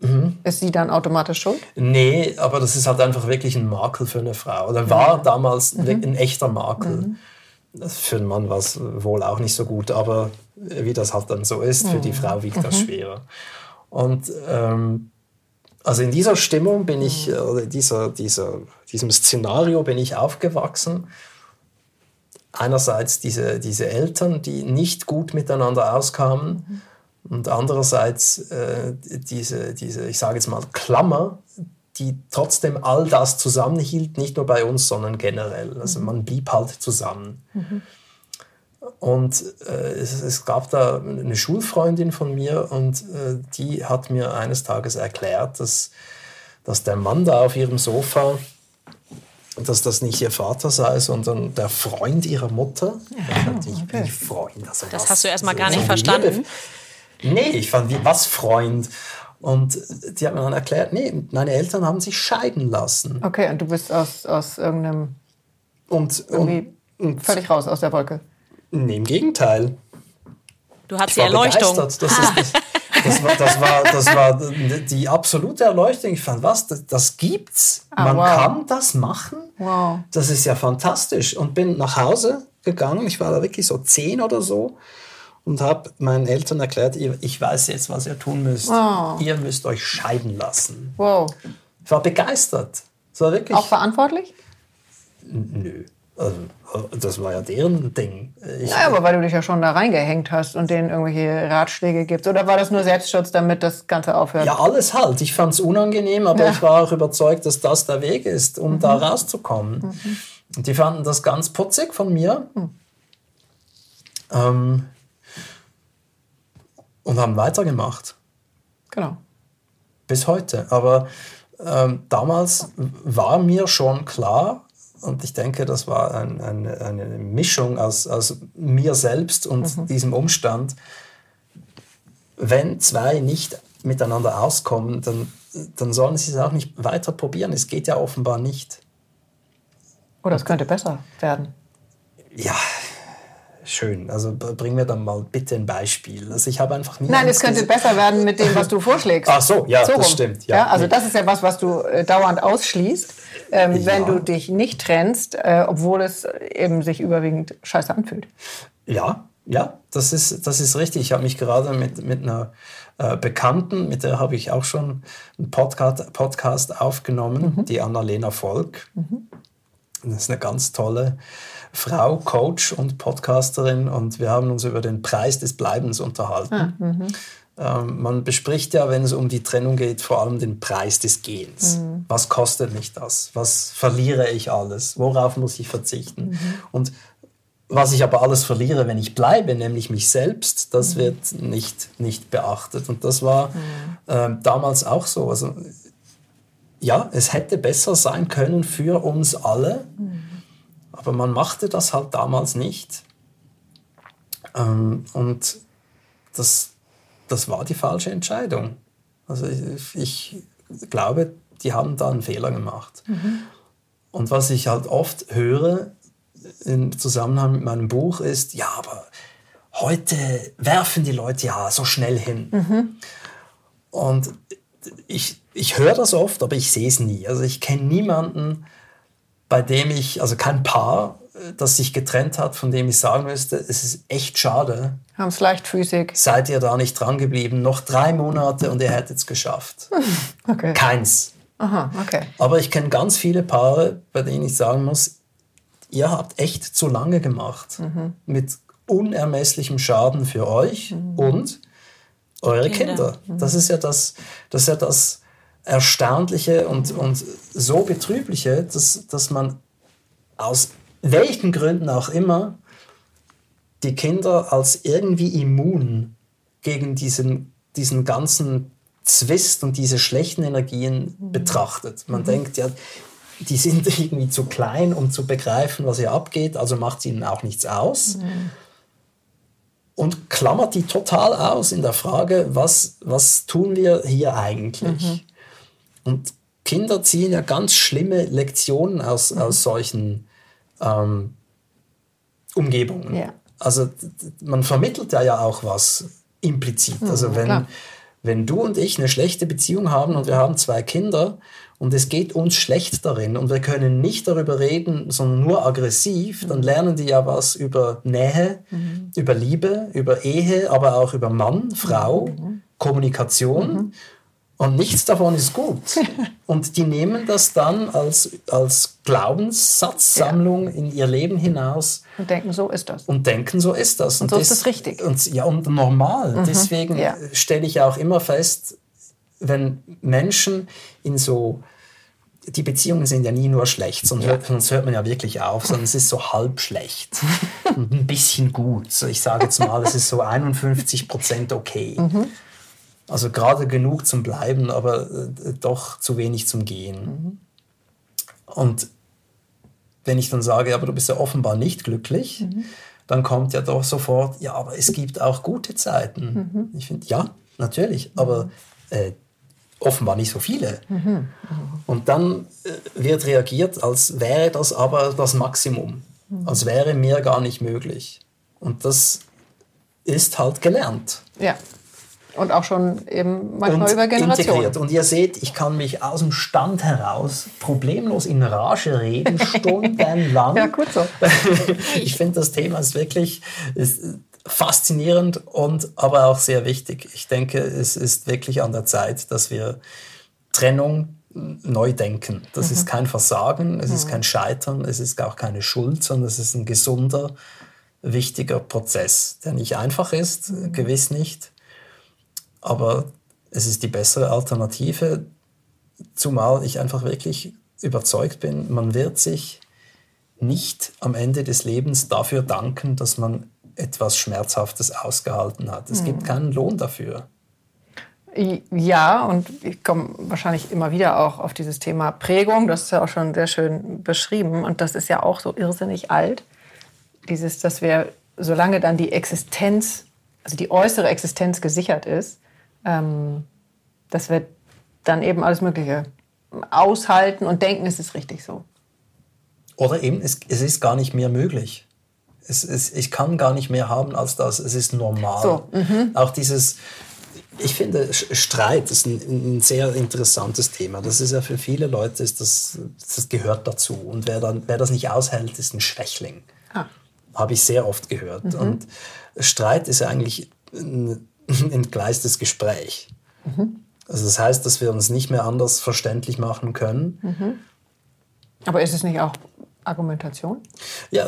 Mhm. Ist sie dann automatisch schuld? Nee, aber das ist halt einfach wirklich ein Makel für eine Frau. Oder war mhm. damals mhm. ein echter Makel. Mhm. Für einen Mann war es wohl auch nicht so gut, aber wie das halt dann so ist, für die mhm. Frau wiegt das schwerer. Und ähm, also in dieser Stimmung bin ich, oder dieser, dieser, diesem Szenario bin ich aufgewachsen. einerseits diese, diese Eltern, die nicht gut miteinander auskamen. Und andererseits äh, diese, diese, ich sage jetzt mal, Klammer, die trotzdem all das zusammenhielt, nicht nur bei uns, sondern generell. Also man blieb halt zusammen. Mhm. Und äh, es, es, gab da eine Schulfreundin von mir und äh, die hat mir eines Tages erklärt, dass, dass der Mann da auf ihrem Sofa, dass das nicht ihr Vater sei, sondern der Freund ihrer Mutter. Ja, ich okay. Freund. Also das was, hast du erstmal gar nicht verstanden. Nee, ich fand, wie, was Freund? Und die hat mir dann erklärt, nee, meine Eltern haben sich scheiden lassen. Okay, und du bist aus, aus irgendeinem... Und, und, und völlig raus aus der Wolke. Nee, im Gegenteil. Du hast die Erleuchtung. Das, das, ist, das, war, das, war, das war die absolute Erleuchtung. Ich fand, was, das, das gibt's. Ah, Man wow. kann das machen. Wow. Das ist ja fantastisch. Und bin nach Hause gegangen. Ich war da wirklich so zehn oder so und habe meinen Eltern erklärt, ich weiß jetzt, was ihr tun müsst. Oh. Ihr müsst euch scheiden lassen. Wow. Ich war begeistert. Das war wirklich Auch verantwortlich? Nö. Also, das war ja deren Ding. Ich, naja, aber weil du dich ja schon da reingehängt hast und denen irgendwelche Ratschläge gibst. Oder war das nur Selbstschutz, damit das Ganze aufhört? Ja, alles halt. Ich fand es unangenehm, aber ja. ich war auch überzeugt, dass das der Weg ist, um mhm. da rauszukommen. Mhm. Und die fanden das ganz putzig von mir. Mhm. Ähm, und haben weitergemacht. Genau. Bis heute. Aber ähm, damals war mir schon klar, und ich denke, das war ein, ein, eine Mischung aus, aus mir selbst und mhm. diesem Umstand. Wenn zwei nicht miteinander auskommen, dann, dann sollen sie es auch nicht weiter probieren. Es geht ja offenbar nicht. Oder es könnte besser werden. Ja, schön. Also bring mir dann mal bitte ein Beispiel. Also ich habe einfach nie Nein, es könnte besser werden mit dem, was du vorschlägst. Ach so, ja, so das stimmt. Ja, ja also das ist ja was, was du äh, dauernd ausschließt ähm, ja. wenn du dich nicht trennst, äh, obwohl es eben sich überwiegend scheiße anfühlt. Ja, ja, das ist, das ist richtig. Ich habe mich gerade mit, mit einer äh, Bekannten, mit der habe ich auch schon einen Podcast, Podcast aufgenommen, mhm. die Annalena Volk. Mhm. Das ist eine ganz tolle Frau, Coach und Podcasterin und wir haben uns über den Preis des Bleibens unterhalten. Ah, mhm. Ähm, man bespricht ja, wenn es um die Trennung geht, vor allem den Preis des Gehens. Mhm. Was kostet mich das? Was verliere ich alles? Worauf muss ich verzichten? Mhm. Und was ich aber alles verliere, wenn ich bleibe, nämlich mich selbst, das mhm. wird nicht, nicht beachtet. Und das war äh, damals auch so. Also, ja, es hätte besser sein können für uns alle, mhm. Aber man machte das halt damals nicht. Ähm, und das, das war die falsche Entscheidung. Also ich, ich glaube, die haben da einen Fehler gemacht. Mhm. Und was ich halt oft höre im Zusammenhang mit meinem Buch ist, ja, aber heute werfen die Leute ja so schnell hin. Mhm. Und ich, ich höre das oft, aber ich sehe es nie. Also ich kenne niemanden, bei dem ich, also kein Paar, das sich getrennt hat, von dem ich sagen müsste, es ist echt schade. Haben es leichtfüßig. Seid ihr da nicht dran geblieben? Noch drei Monate und ihr hättet es geschafft. Okay. Keins. Aha, okay. Aber ich kenne ganz viele Paare, bei denen ich sagen muss, ihr habt echt zu lange gemacht. Mhm. Mit unermesslichem Schaden für euch mhm. und eure Kinder. Kinder. Mhm. Das ist ja das, das ist ja das Erstaunliche und, und so Betrübliche, dass, dass man aus welchen Gründen auch immer, die Kinder als irgendwie immun gegen diesen, diesen ganzen Zwist und diese schlechten Energien mhm. betrachtet. Man mhm. denkt ja, die sind irgendwie zu klein, um zu begreifen, was hier abgeht, also macht es ihnen auch nichts aus. Mhm. Und klammert die total aus in der Frage, was, was tun wir hier eigentlich? Mhm. Und Kinder ziehen ja ganz schlimme Lektionen aus, mhm. aus solchen ähm, Umgebungen. Ja. Also man vermittelt ja, ja auch was implizit. Mhm, also wenn, wenn du und ich eine schlechte Beziehung haben und wir haben zwei Kinder und es geht uns schlecht darin und wir können nicht darüber reden, sondern nur aggressiv, mhm. dann lernen die ja was über Nähe, mhm. über Liebe, über Ehe, aber auch über Mann, Frau, mhm. Kommunikation. Und nichts davon ist gut. Und die nehmen das dann als, als Glaubenssatzsammlung ja. in ihr Leben hinaus. Und denken, so ist das. Und denken, so ist das. Und, und so das, ist es richtig. Und, ja, und normal. Mhm. Deswegen ja. stelle ich auch immer fest, wenn Menschen in so die Beziehungen sind ja nie nur schlecht, sonst, ja. hört, sonst hört man ja wirklich auf, sondern es ist so halb schlecht und ein bisschen gut. So, ich sage jetzt mal, es ist so 51 Prozent okay. Mhm. Also gerade genug zum Bleiben, aber äh, doch zu wenig zum Gehen. Mhm. Und wenn ich dann sage, aber du bist ja offenbar nicht glücklich, mhm. dann kommt ja doch sofort, ja, aber es gibt auch gute Zeiten. Mhm. Ich finde, ja, natürlich, aber äh, offenbar nicht so viele. Mhm. Und dann äh, wird reagiert, als wäre das aber das Maximum, mhm. als wäre mehr gar nicht möglich. Und das ist halt gelernt. Ja. Und auch schon eben manchmal und über Generationen. Integriert. Und ihr seht, ich kann mich aus dem Stand heraus problemlos in Rage reden, stundenlang. ja, gut so. ich finde, das Thema ist wirklich ist faszinierend und aber auch sehr wichtig. Ich denke, es ist wirklich an der Zeit, dass wir Trennung neu denken. Das mhm. ist kein Versagen, es mhm. ist kein Scheitern, es ist auch keine Schuld, sondern es ist ein gesunder, wichtiger Prozess, der nicht einfach ist, mhm. gewiss nicht aber es ist die bessere Alternative, zumal ich einfach wirklich überzeugt bin, man wird sich nicht am Ende des Lebens dafür danken, dass man etwas Schmerzhaftes ausgehalten hat. Es mhm. gibt keinen Lohn dafür. Ja, und ich komme wahrscheinlich immer wieder auch auf dieses Thema Prägung. Das ist ja auch schon sehr schön beschrieben. Und das ist ja auch so irrsinnig alt. Dieses, dass wir, solange dann die Existenz, also die äußere Existenz gesichert ist, ähm, dass wir dann eben alles Mögliche aushalten und denken, es ist richtig so. Oder eben, es, es ist gar nicht mehr möglich. Es, es, ich kann gar nicht mehr haben als das. Es ist normal. So, mhm. Auch dieses, ich finde, Streit ist ein, ein, sehr interessantes Thema. Das ist ja für viele Leute, ist das, das gehört dazu. Und wer, dann, wer das nicht aushält, ist ein Schwächling. Ah. Habe ich sehr oft gehört. Mhm. Und Streit ist ja eigentlich ein, entgleistes Gespräch. Mhm. Also das heißt, dass wir uns nicht mehr anders verständlich machen können. Mhm. Aber ist es nicht auch Argumentation? Ja,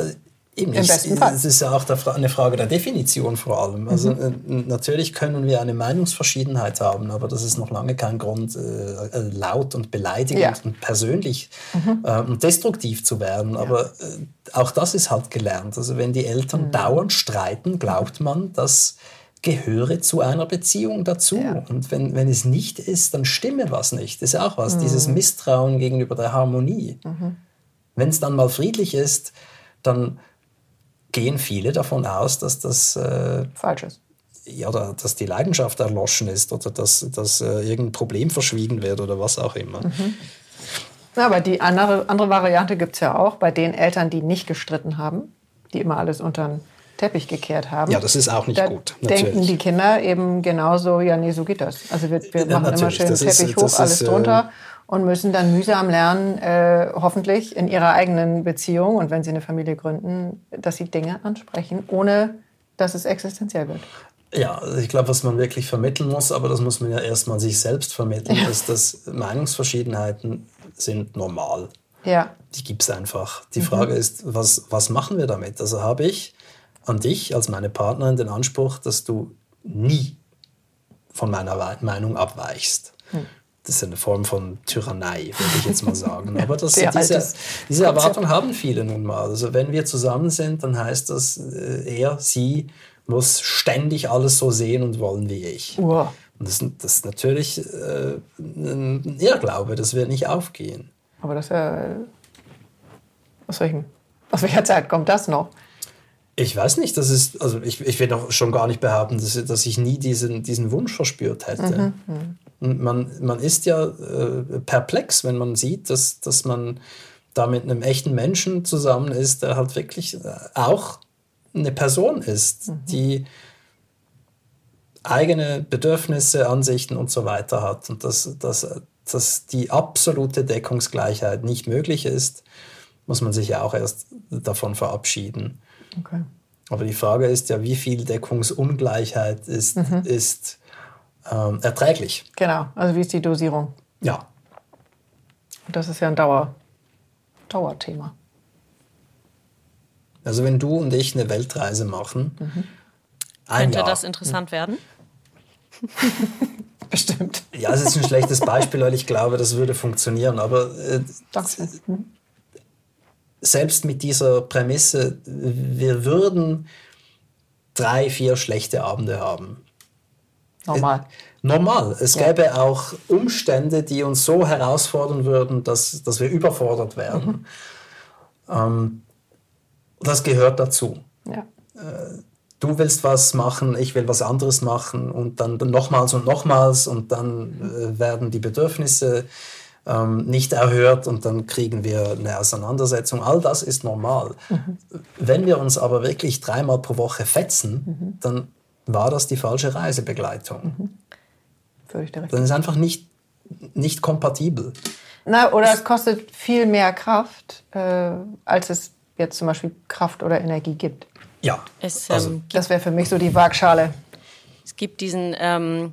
eben. Im besten Fall. Es ist ja auch eine Frage der Definition vor allem. Also mhm. Äh, natürlich können wir eine Meinungsverschiedenheit haben, aber das ist noch lange kein Grund, äh, äh laut und beleidigend ja. und persönlich mhm. äh, und destruktiv zu werden. Ja. Aber äh, auch das ist halt gelernt. Also wenn die Eltern mhm. dauernd streiten, glaubt man, dass gehöre zu einer Beziehung dazu. Ja. Und wenn, wenn es nicht ist, dann stimme was nicht. Das ist auch was, mhm. dieses Misstrauen gegenüber der Harmonie. Mhm. Wenn es dann mal friedlich ist, dann gehen viele davon aus, dass das äh, falsch ist. Ja, oder dass die Leidenschaft erloschen ist oder dass, dass äh, irgendein Problem verschwiegen wird oder was auch immer. Mhm. Ja, aber die andere, andere Variante gibt es ja auch bei den Eltern, die nicht gestritten haben, die immer alles unter Teppich gekehrt haben. Ja, das ist auch nicht da gut. Natürlich. Denken die Kinder eben genauso, ja, nee, so geht das. Also wir, wir machen ja, immer schön das Teppich ist, hoch, alles ist, äh, drunter und müssen dann mühsam lernen, äh, hoffentlich in ihrer eigenen Beziehung und wenn sie eine Familie gründen, dass sie Dinge ansprechen, ohne dass es existenziell wird. Ja, also ich glaube, was man wirklich vermitteln muss, aber das muss man ja erstmal sich selbst vermitteln, ja. ist, dass Meinungsverschiedenheiten sind normal. Ja. Die gibt es einfach. Die mhm. Frage ist, was, was machen wir damit? Also habe ich an dich als meine Partnerin den Anspruch, dass du nie von meiner Meinung abweichst. Hm. Das ist eine Form von Tyrannei, würde ich jetzt mal sagen. Aber das, diese, diese Erwartung haben viele nun mal. Also wenn wir zusammen sind, dann heißt das, äh, er, sie muss ständig alles so sehen und wollen wie ich. Wow. Und das, das ist natürlich äh, ein Irrglaube, das wird nicht aufgehen. Aber das ist ja... Aus, welchem, aus welcher Zeit kommt das noch? Ich weiß nicht, das ist, also ich, ich will auch schon gar nicht behaupten, dass, dass ich nie diesen, diesen Wunsch verspürt hätte. Mhm. Man, man ist ja äh, perplex, wenn man sieht, dass, dass man da mit einem echten Menschen zusammen ist, der halt wirklich äh, auch eine Person ist, mhm. die eigene Bedürfnisse, Ansichten und so weiter hat. Und dass, dass, dass die absolute Deckungsgleichheit nicht möglich ist, muss man sich ja auch erst davon verabschieden. Okay. Aber die Frage ist ja, wie viel Deckungsungleichheit ist, mhm. ist ähm, erträglich. Genau, also wie ist die Dosierung? Ja. Und das ist ja ein Dauer, Dauerthema. Also wenn du und ich eine Weltreise machen, ein Könnte Jahr, das interessant werden? Bestimmt. ja, es ist ein schlechtes Beispiel, weil ich glaube, das würde funktionieren, aber äh, Danke. Mhm. Selbst mit dieser Prämisse, wir würden drei, vier schlechte Abende haben. Normal. Normal. Es gäbe auch Umstände, die uns so herausfordern würden, dass, dass wir überfordert werden. Ähm, das gehört dazu. Ja. Du willst was machen, ich will was anderes machen und dann nochmals und nochmals und dann äh, werden die Bedürfnisse ähm, nicht erhört und dann kriegen wir eine Auseinandersetzung. All das ist normal. Wenn wir uns aber wirklich dreimal pro Woche fetzen, dann war das die falsche Reisebegleitung. Recht. Dann ist einfach nicht, nicht kompatibel. Na, oder es kostet viel mehr Kraft, äh, als es jetzt zum Beispiel Kraft oder Energie gibt. Ja. Es, Also- ähm, Das wäre für mich so die Waagschale. Es gibt diesen ähm,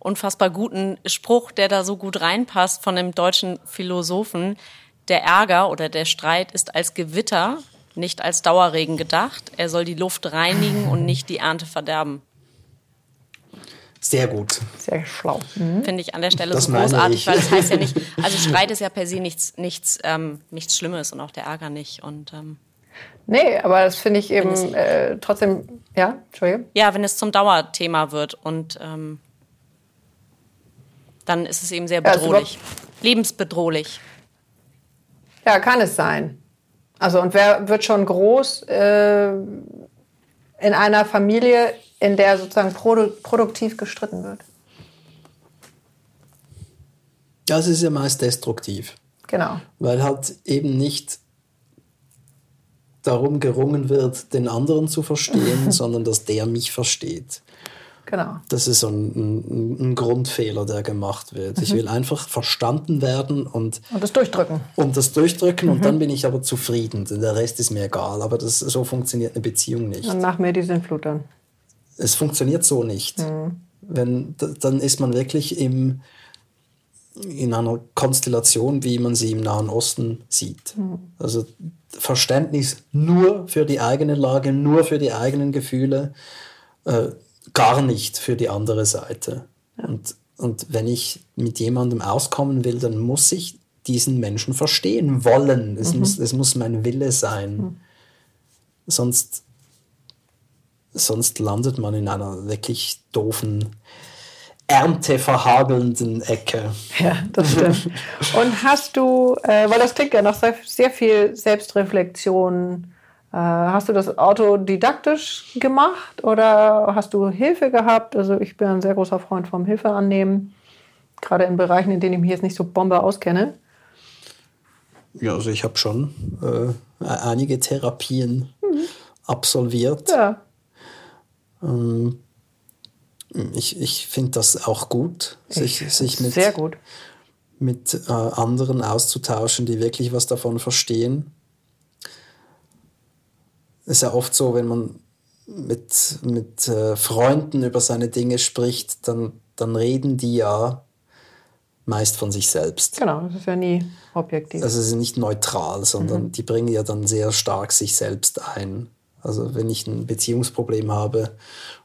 unfassbar guten Spruch, der da so gut reinpasst von dem deutschen Philosophen. Der Ärger oder der Streit ist als Gewitter, nicht als Dauerregen gedacht. Er soll die Luft reinigen und nicht die Ernte verderben. Sehr gut. Sehr schlau. Finde ich an der Stelle Das so großartig, weil das heißt ja nicht, also Streit ist ja per se nichts, nichts, ähm, nichts Schlimmes und auch der Ärger nicht. Und ähm, Nee, aber das finde ich eben es- äh, trotzdem, ja, Entschuldige. ja, wenn es zum Dauerthema wird und ähm, dann ist es eben sehr ist bedrohlich. Lebensbedrohlich. Ja, kann es sein. Also und wer wird schon groß äh, in einer Familie, in der sozusagen produ produktiv gestritten wird? Das ist ja meist destruktiv, Genau. weil halt eben nicht darum gerungen wird, den anderen zu verstehen, sondern dass der mich versteht. Genau. Das ist so ein, ein, ein Grundfehler, der gemacht wird. Ich will einfach verstanden werden und, Und das Durchdrücken. und das durchdrücken und dann bin ich aber zufrieden. Der Rest ist mir egal. Aber das, so funktioniert eine Beziehung nicht. Und nach mir die Sintflut dann. Es funktioniert so nicht. Wenn, d- dann ist man wirklich im, in einer Konstellation, wie man sie im Nahen Osten sieht. Also Verständnis nur für die eigene Lage, nur für die eigenen Gefühle, äh, gar nicht für die andere Seite. Und, und wenn ich mit jemandem auskommen will, dann muss ich diesen Menschen verstehen wollen. Es, muss, es muss mein Wille sein. Sonst sonst landet man in einer wirklich doofen, ernteverhagelnden Ecke. Ja, das stimmt. Und hast du, äh, weil das klingt ja nach sehr, sehr viel Selbstreflexion, hast du das autodidaktisch gemacht oder hast du Hilfe gehabt? Also ich bin ein sehr großer Freund vom Hilfe annehmen, gerade in Bereichen, in denen ich mich jetzt nicht so Bombe auskenne. Ja, also ich habe schon äh, einige Therapien absolviert. Ja, Ähm, ich ich finde das auch gut, sich, sich mit, gut. mit äh, anderen auszutauschen, die wirklich was davon verstehen. Ist ja oft so, wenn man mit, mit äh, Freunden über seine Dinge spricht, dann, dann reden die ja meist von sich selbst. Genau, das ist ja nie objektiv. Also sie sind nicht neutral, sondern die bringen ja dann sehr stark sich selbst ein. Also wenn ich ein Beziehungsproblem habe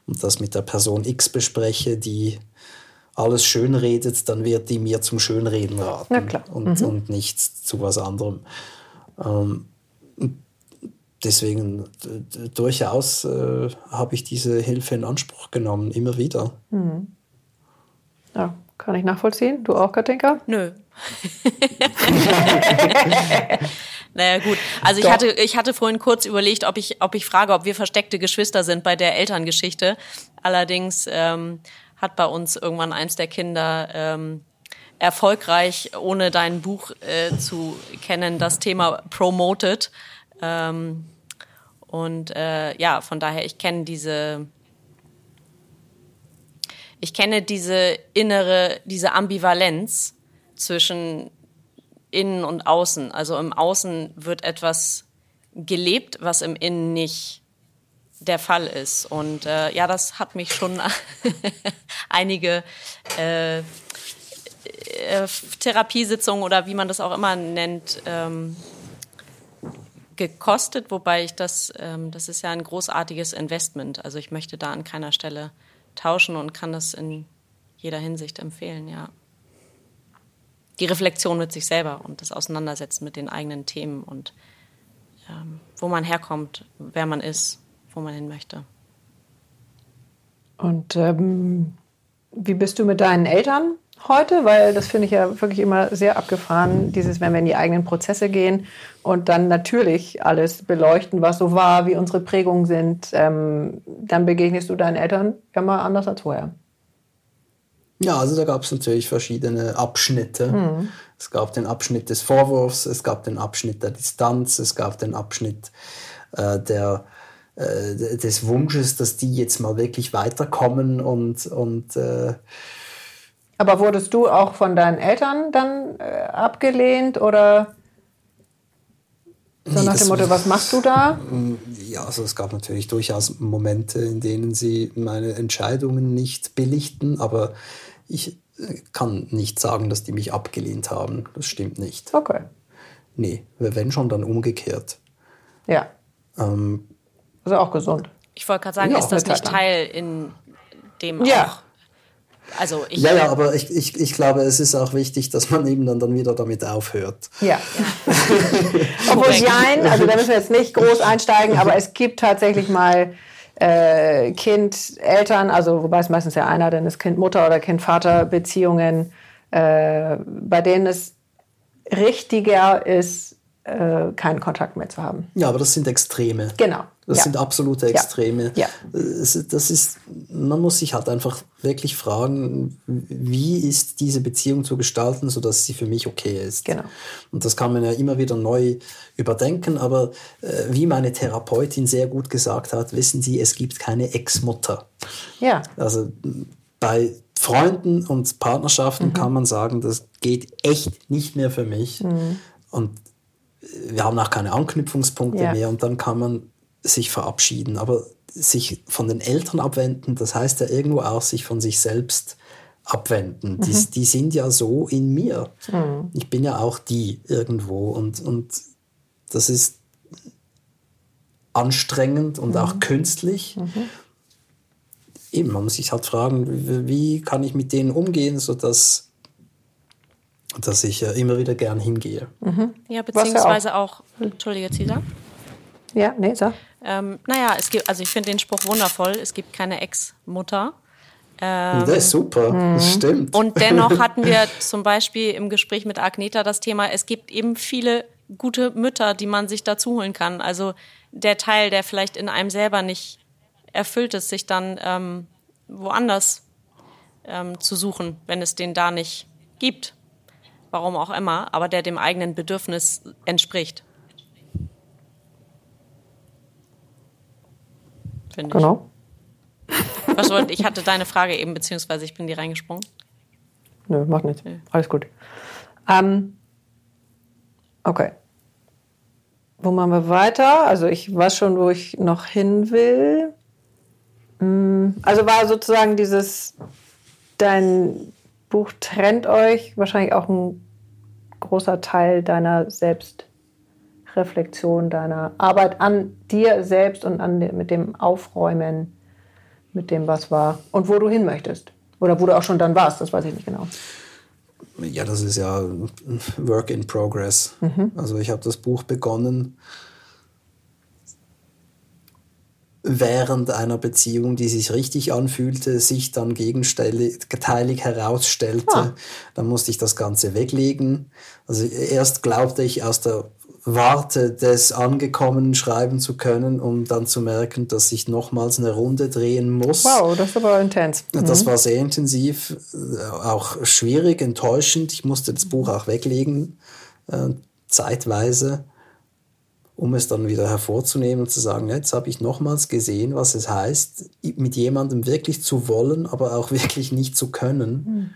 und das mit der Person X bespreche, die alles schön redet, dann wird die mir zum Schönreden raten. Und, und nicht zu was anderem. Ähm, deswegen durchaus äh, habe ich diese Hilfe in Anspruch genommen, immer wieder. ja, kann ich nachvollziehen. Du auch, Katinka? Nö. naja, gut. Also ich Doch. hatte, ich hatte vorhin kurz überlegt, ob ich, ob ich frage, ob wir versteckte Geschwister sind bei der Elterngeschichte. Allerdings ähm, hat bei uns irgendwann eins der Kinder ähm, erfolgreich, ohne dein Buch äh, zu kennen, das Thema promoted. Ähm, und äh, ja, von daher, ich kenne diese, ich kenne diese innere, diese Ambivalenz zwischen innen und außen. Also im Außen wird etwas gelebt, was im Innen nicht der Fall ist. Und äh, ja, das hat mich schon einige äh, äh, Therapiesitzungen oder wie man das auch immer nennt, ähm, gekostet, wobei ich das, ähm, das ist ja ein großartiges Investment. Also ich möchte da an keiner Stelle tauschen und kann das in jeder Hinsicht empfehlen, ja. Die Reflexion mit sich selber und das Auseinandersetzen mit den eigenen Themen und ähm, wo man herkommt, wer man ist, wo man hin möchte. Und ähm, wie bist du mit deinen Eltern heute? Weil das finde ich ja wirklich immer sehr abgefahren, dieses, wenn wir in die eigenen Prozesse gehen und dann natürlich alles beleuchten, was so war, wie unsere Prägungen sind, ähm, dann begegnest du deinen Eltern ja mal anders als vorher. Ja, also da gab es natürlich verschiedene Abschnitte. Mhm. Es gab den Abschnitt des Vorwurfs, es gab den Abschnitt der Distanz, es gab den Abschnitt äh, der, äh, des Wunsches, dass die jetzt mal wirklich weiterkommen und, und äh, aber wurdest du auch von deinen Eltern dann äh, abgelehnt oder so nee, nach dem Motto, was machst du da? Ja, also es gab natürlich durchaus Momente, in denen sie meine Entscheidungen nicht billigten, aber ich äh, kann nicht sagen, dass die mich abgelehnt haben. Das stimmt nicht. Okay. Nee, wenn schon, dann umgekehrt. Ja. Ähm, also auch gesund. Ich wollte gerade sagen, ja, ist das nicht Teil in dem ja. auch also ich, ja, ja, aber ich, ich, ich glaube, es ist auch wichtig, dass man eben dann, dann wieder damit aufhört. Ja. Obwohl Jein, also da müssen wir jetzt nicht groß einsteigen, aber es gibt tatsächlich mal äh, Kind, Eltern, also wobei es meistens ja einer, denn es Kind, Mutter oder Kind, Vater Beziehungen, äh, bei denen es richtiger ist, äh, keinen Kontakt mehr zu haben. Ja, aber das sind Extreme. Genau. Das ja. sind absolute Extreme. Ja. Das ist, man muss sich halt einfach wirklich fragen, wie ist diese Beziehung zu gestalten, sodass sie für mich okay ist. Genau. Und das kann man ja immer wieder neu überdenken, aber äh, wie meine Therapeutin sehr gut gesagt hat, wissen Sie, es gibt keine Ex-Mutter. Ja. Also bei Freunden und Partnerschaften mhm. kann man sagen, das geht echt nicht mehr für mich. Mhm. Und wir haben auch keine Anknüpfungspunkte ja. mehr und dann kann man sich verabschieden. Aber sich von den Eltern abwenden, das heißt ja irgendwo auch sich von sich selbst abwenden. Mhm. Die, die sind ja so in mir. Mhm. Ich bin ja auch die irgendwo und, und das ist anstrengend und mhm. auch künstlich. Mhm. Eben, man muss sich halt fragen, wie, wie kann ich mit denen umgehen, sodass dass ich äh, immer wieder gern hingehe. Mhm. Ja, beziehungsweise auch, auch, Entschuldige, Cesar. Ja, nee, sag. Ähm, naja, es gibt, also ich finde den Spruch wundervoll, es gibt keine Ex-Mutter. Ähm, das ist super, mhm. das stimmt. Und dennoch hatten wir zum Beispiel im Gespräch mit Agneta das Thema, es gibt eben viele gute Mütter, die man sich dazu holen kann. Also der Teil, der vielleicht in einem selber nicht erfüllt ist, sich dann ähm, woanders ähm, zu suchen, wenn es den da nicht gibt. Warum auch immer, aber der dem eigenen Bedürfnis entspricht. Finde ich. Genau. Was wollte ich hatte deine Frage eben, beziehungsweise ich bin die reingesprungen. Nö, macht nichts. Nö. Alles gut. Ähm, okay. Wo machen wir weiter? Also ich weiß schon, wo ich noch hin will. Hm, also war sozusagen dieses, dein Buch trennt euch wahrscheinlich auch ein großer Teil deiner selbst Reflexion deiner Arbeit an dir selbst und an, mit dem Aufräumen, mit dem, was war und wo du hin möchtest. Oder wo du auch schon dann warst, das weiß ich nicht genau. Ja, das ist ja Work in Progress. Mhm. Also ich habe das Buch begonnen während einer Beziehung, die sich richtig anfühlte, sich dann gegenteilig herausstellte. Ah. Dann musste ich das Ganze weglegen. Also erst glaubte ich aus der Warte des Angekommenen schreiben zu können, um dann zu merken, dass ich nochmals eine Runde drehen muss. Wow, das aber intens. Mhm. Das war sehr intensiv, äh, auch schwierig, enttäuschend. Ich musste das Buch auch weglegen, äh, zeitweise, um es dann wieder hervorzunehmen und zu sagen, jetzt habe ich nochmals gesehen, was es heißt, mit jemandem wirklich zu wollen, aber auch wirklich nicht zu können. Mhm.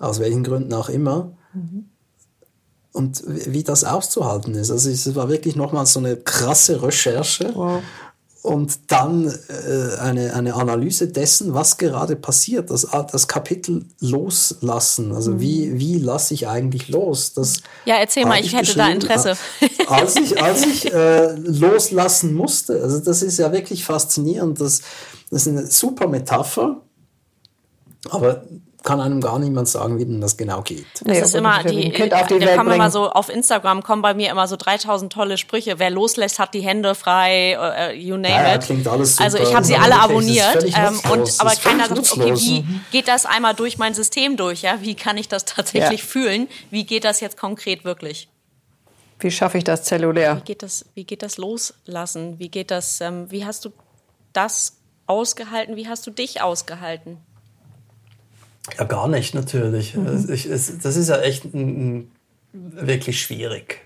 Aus welchen Gründen auch immer. Mhm und wie das auszuhalten ist. Also es war wirklich nochmal so eine krasse Recherche. Wow. und dann äh, eine, eine Analyse dessen, was gerade passiert, das, das Kapitel loslassen. Also wie, wie lasse ich eigentlich los? Das ja, erzähl mal, ich, ich hätte da Interesse. Als ich, als ich äh, loslassen musste, also das ist ja wirklich faszinierend, das, das ist eine super Metapher, aber kann einem gar niemand sagen, wie denn das genau geht. Das nee, ist immer die, kind auf die da kommen immer so auf Instagram kommen bei mir immer so 3000 tolle Sprüche. Wer loslässt, hat die Hände frei. Uh, you name ja, it. Klingt alles super. Also ich habe sie alle abonniert. Ähm, und aber keiner sagt, okay, wie geht das einmal durch mein System durch? Ja, wie kann ich das tatsächlich ja. fühlen? Wie geht das jetzt konkret wirklich? Wie schaffe ich das zellulär? Wie geht das? Wie geht das loslassen? Wie geht das? Ähm, wie hast du das ausgehalten? Wie hast du dich ausgehalten? Ja, gar nicht, natürlich. Mhm. Ich, es, das ist ja echt ein, ein, wirklich schwierig.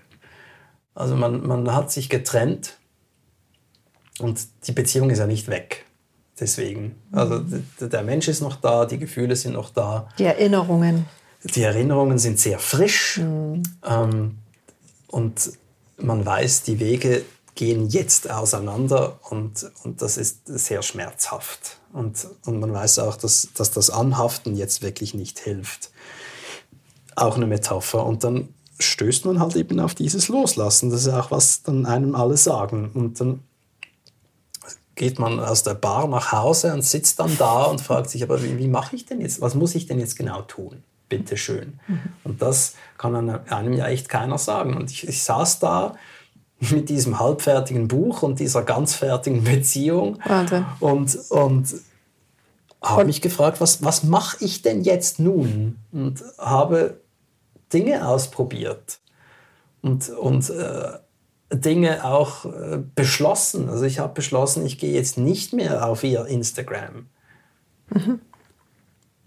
Also man, man hat sich getrennt und die Beziehung ist ja nicht weg. Deswegen. Also der Mensch ist noch da, die Gefühle sind noch da. Die Erinnerungen. Die Erinnerungen sind sehr frisch. Mhm. Ähm, und man weiß, die Wege gehen jetzt auseinander und, und das ist sehr schmerzhaft. Und, und man weiß auch, dass, dass das Anhaften jetzt wirklich nicht hilft. Auch eine Metapher. Und dann stößt man halt eben auf dieses Loslassen. Das ist auch, was dann einem alle sagen. Und dann geht man aus der Bar nach Hause und sitzt dann da und fragt sich, aber wie, wie mache ich denn jetzt? Was muss ich denn jetzt genau tun? Bitte schön. Mhm. Und das kann einem ja echt keiner sagen. Und ich, ich saß da mit diesem halbfertigen Buch und dieser ganz fertigen Beziehung. Wahnsinn. Und, und habe mich gefragt, was, was mache ich denn jetzt nun? Und habe Dinge ausprobiert und, und äh, Dinge auch äh, beschlossen. Also ich habe beschlossen, ich gehe jetzt nicht mehr auf ihr Instagram. Mhm.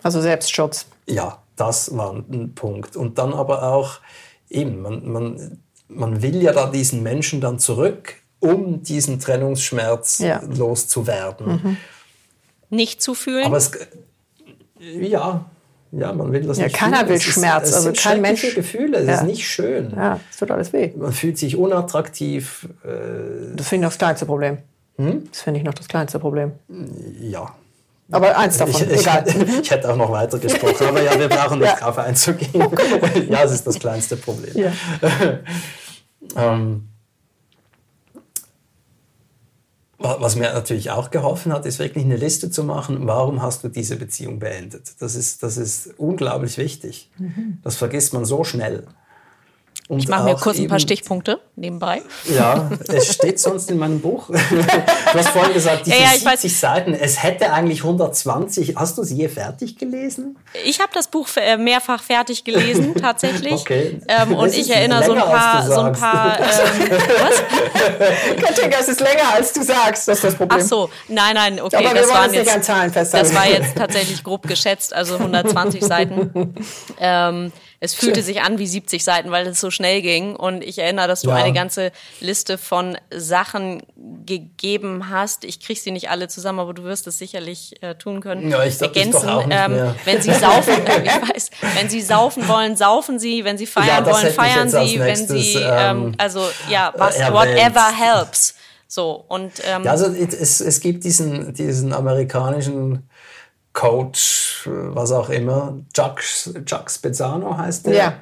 Also Selbstschutz. Ja, das war ein Punkt. Und dann aber auch eben, man, man man will ja da diesen Menschen dann zurück, um diesen Trennungsschmerz ja. loszuwerden. Mhm. Nicht zu fühlen? Aber es, ja, ja, man will das ja, nicht. Keiner will Schmerz. Es, es also kein Mensch. Gefühle. Es ja. ist nicht schön. Ja, es tut alles weh. Man fühlt sich unattraktiv. Äh, das finde ich noch das kleinste Problem. Hm? Das finde ich noch das kleinste Problem. Ja, aber eins davon, ich, egal. Ich, ich, hätte auch noch weiter gesprochen, aber ja, wir brauchen nicht ja. darauf einzugehen. ja, es ist das kleinste Problem. Ja. ähm, was mir natürlich auch geholfen hat, ist wirklich eine Liste zu machen, warum hast du diese Beziehung beendet. Das ist, das ist unglaublich wichtig. Mhm. Das vergisst man so schnell. Und ich mache mir kurz ein paar Stichpunkte nebenbei. Ja, es steht sonst in meinem Buch. Du hast vorhin gesagt, diese ja, ja, 70 Seiten, es hätte eigentlich 120. Hast du sie je fertig gelesen? Ich habe das Buch äh, mehrfach fertig gelesen, tatsächlich. okay. Ähm, und ich erinnere so ein paar... So ein paar ähm, was? Katinka, es ist länger, als du sagst, das ist das Problem. Ach so, nein, nein, okay. Aber das wir waren jetzt, nicht an Zahlen festhalten. Das war jetzt tatsächlich grob geschätzt, also 120 Seiten. Ähm, es fühlte sich an wie 70 Seiten, weil es so schnell ging. Und ich erinnere, dass du ja. eine ganze Liste von Sachen gegeben hast. Ich kriege sie nicht alle zusammen, aber du wirst es sicherlich äh, tun können. Ja, ich Ergänzen, ich ähm, wenn sie saufen, äh, ich weiß, wenn sie saufen wollen, saufen sie. Wenn sie feiern ja, wollen, feiern sie. Wenn sie, ähm, ähm, also ja, was, whatever helps. So und ähm, ja, also es, es gibt diesen diesen amerikanischen Coach, was auch immer, Jacques, Jacques Spezzano heißt der. Ja.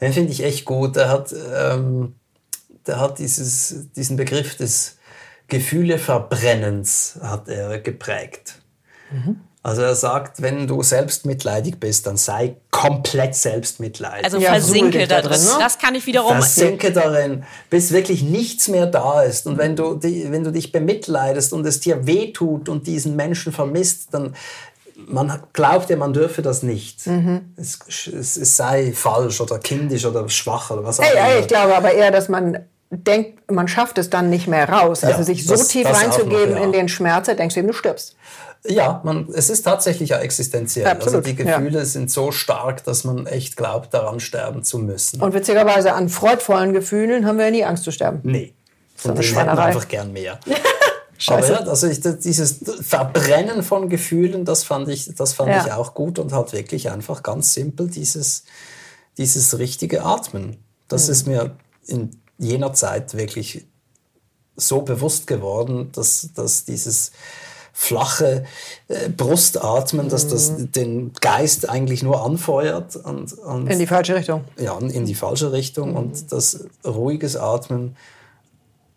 Den finde ich echt gut. Der hat, ähm, der hat dieses, diesen Begriff des Gefühleverbrennens hat er geprägt. Mhm. Also er sagt, wenn du selbstmitleidig bist, dann sei komplett selbstmitleidig. Also ja, versinke da drin. Ne? Das kann ich wiederum. Versinke darin, bis wirklich nichts mehr da ist. Und wenn du, die, wenn du dich bemitleidest und es dir wehtut und diesen Menschen vermisst, dann man glaubt ja, man dürfe das nicht. Mhm. Es, es, es, sei falsch oder kindisch oder schwach oder was auch immer. Hey, ich glaube aber eher, dass man denkt, man schafft es dann nicht mehr raus. Ja, also sich so das, tief das reinzugeben noch, ja. in den Schmerz, denkst du eben, du stirbst. Ja, man, es ist tatsächlich ja existenziell. Also Absolut, also die Gefühle ja. sind so stark, dass man echt glaubt, daran sterben zu müssen. Und witzigerweise an freudvollen Gefühlen haben wir ja nie Angst zu sterben. Nee. Von denen hätten wir einfach gern mehr. Scheiße. Aber ja, also ich, dieses Verbrennen von Gefühlen, das fand ich, das fand ja. ich auch gut und halt wirklich einfach ganz simpel dieses, dieses richtige Atmen. Das mhm. ist mir in jener Zeit wirklich so bewusst geworden, dass, dass dieses flache äh, Brustatmen, dass das Mhm. den Geist eigentlich nur anfeuert und, und In die falsche Richtung. ja, in die falsche Richtung Mhm. und das ruhiges Atmen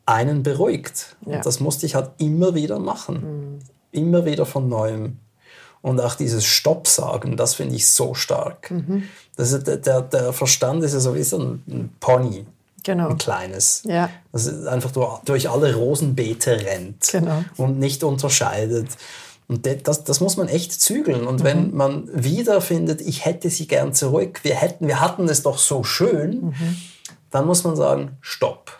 einen beruhigt. Und Ja. Mhm. das musste ich halt immer wieder machen. Immer wieder von neuem. Und auch dieses Stopp sagen, das finde ich so stark. Mhm. Das ist, der- der, Verstand ist ja so wie so ein, Pony, Genau. ein kleines. Ja. Das ist einfach durch, alle Rosenbeete rennt Genau. und nicht unterscheidet. Und das, das muss man echt zügeln. Und Mhm. wenn man wiederfindet, ich hätte sie gern zurück, wir, hätten, wir hatten es doch so schön, Mhm. dann muss man sagen, stopp.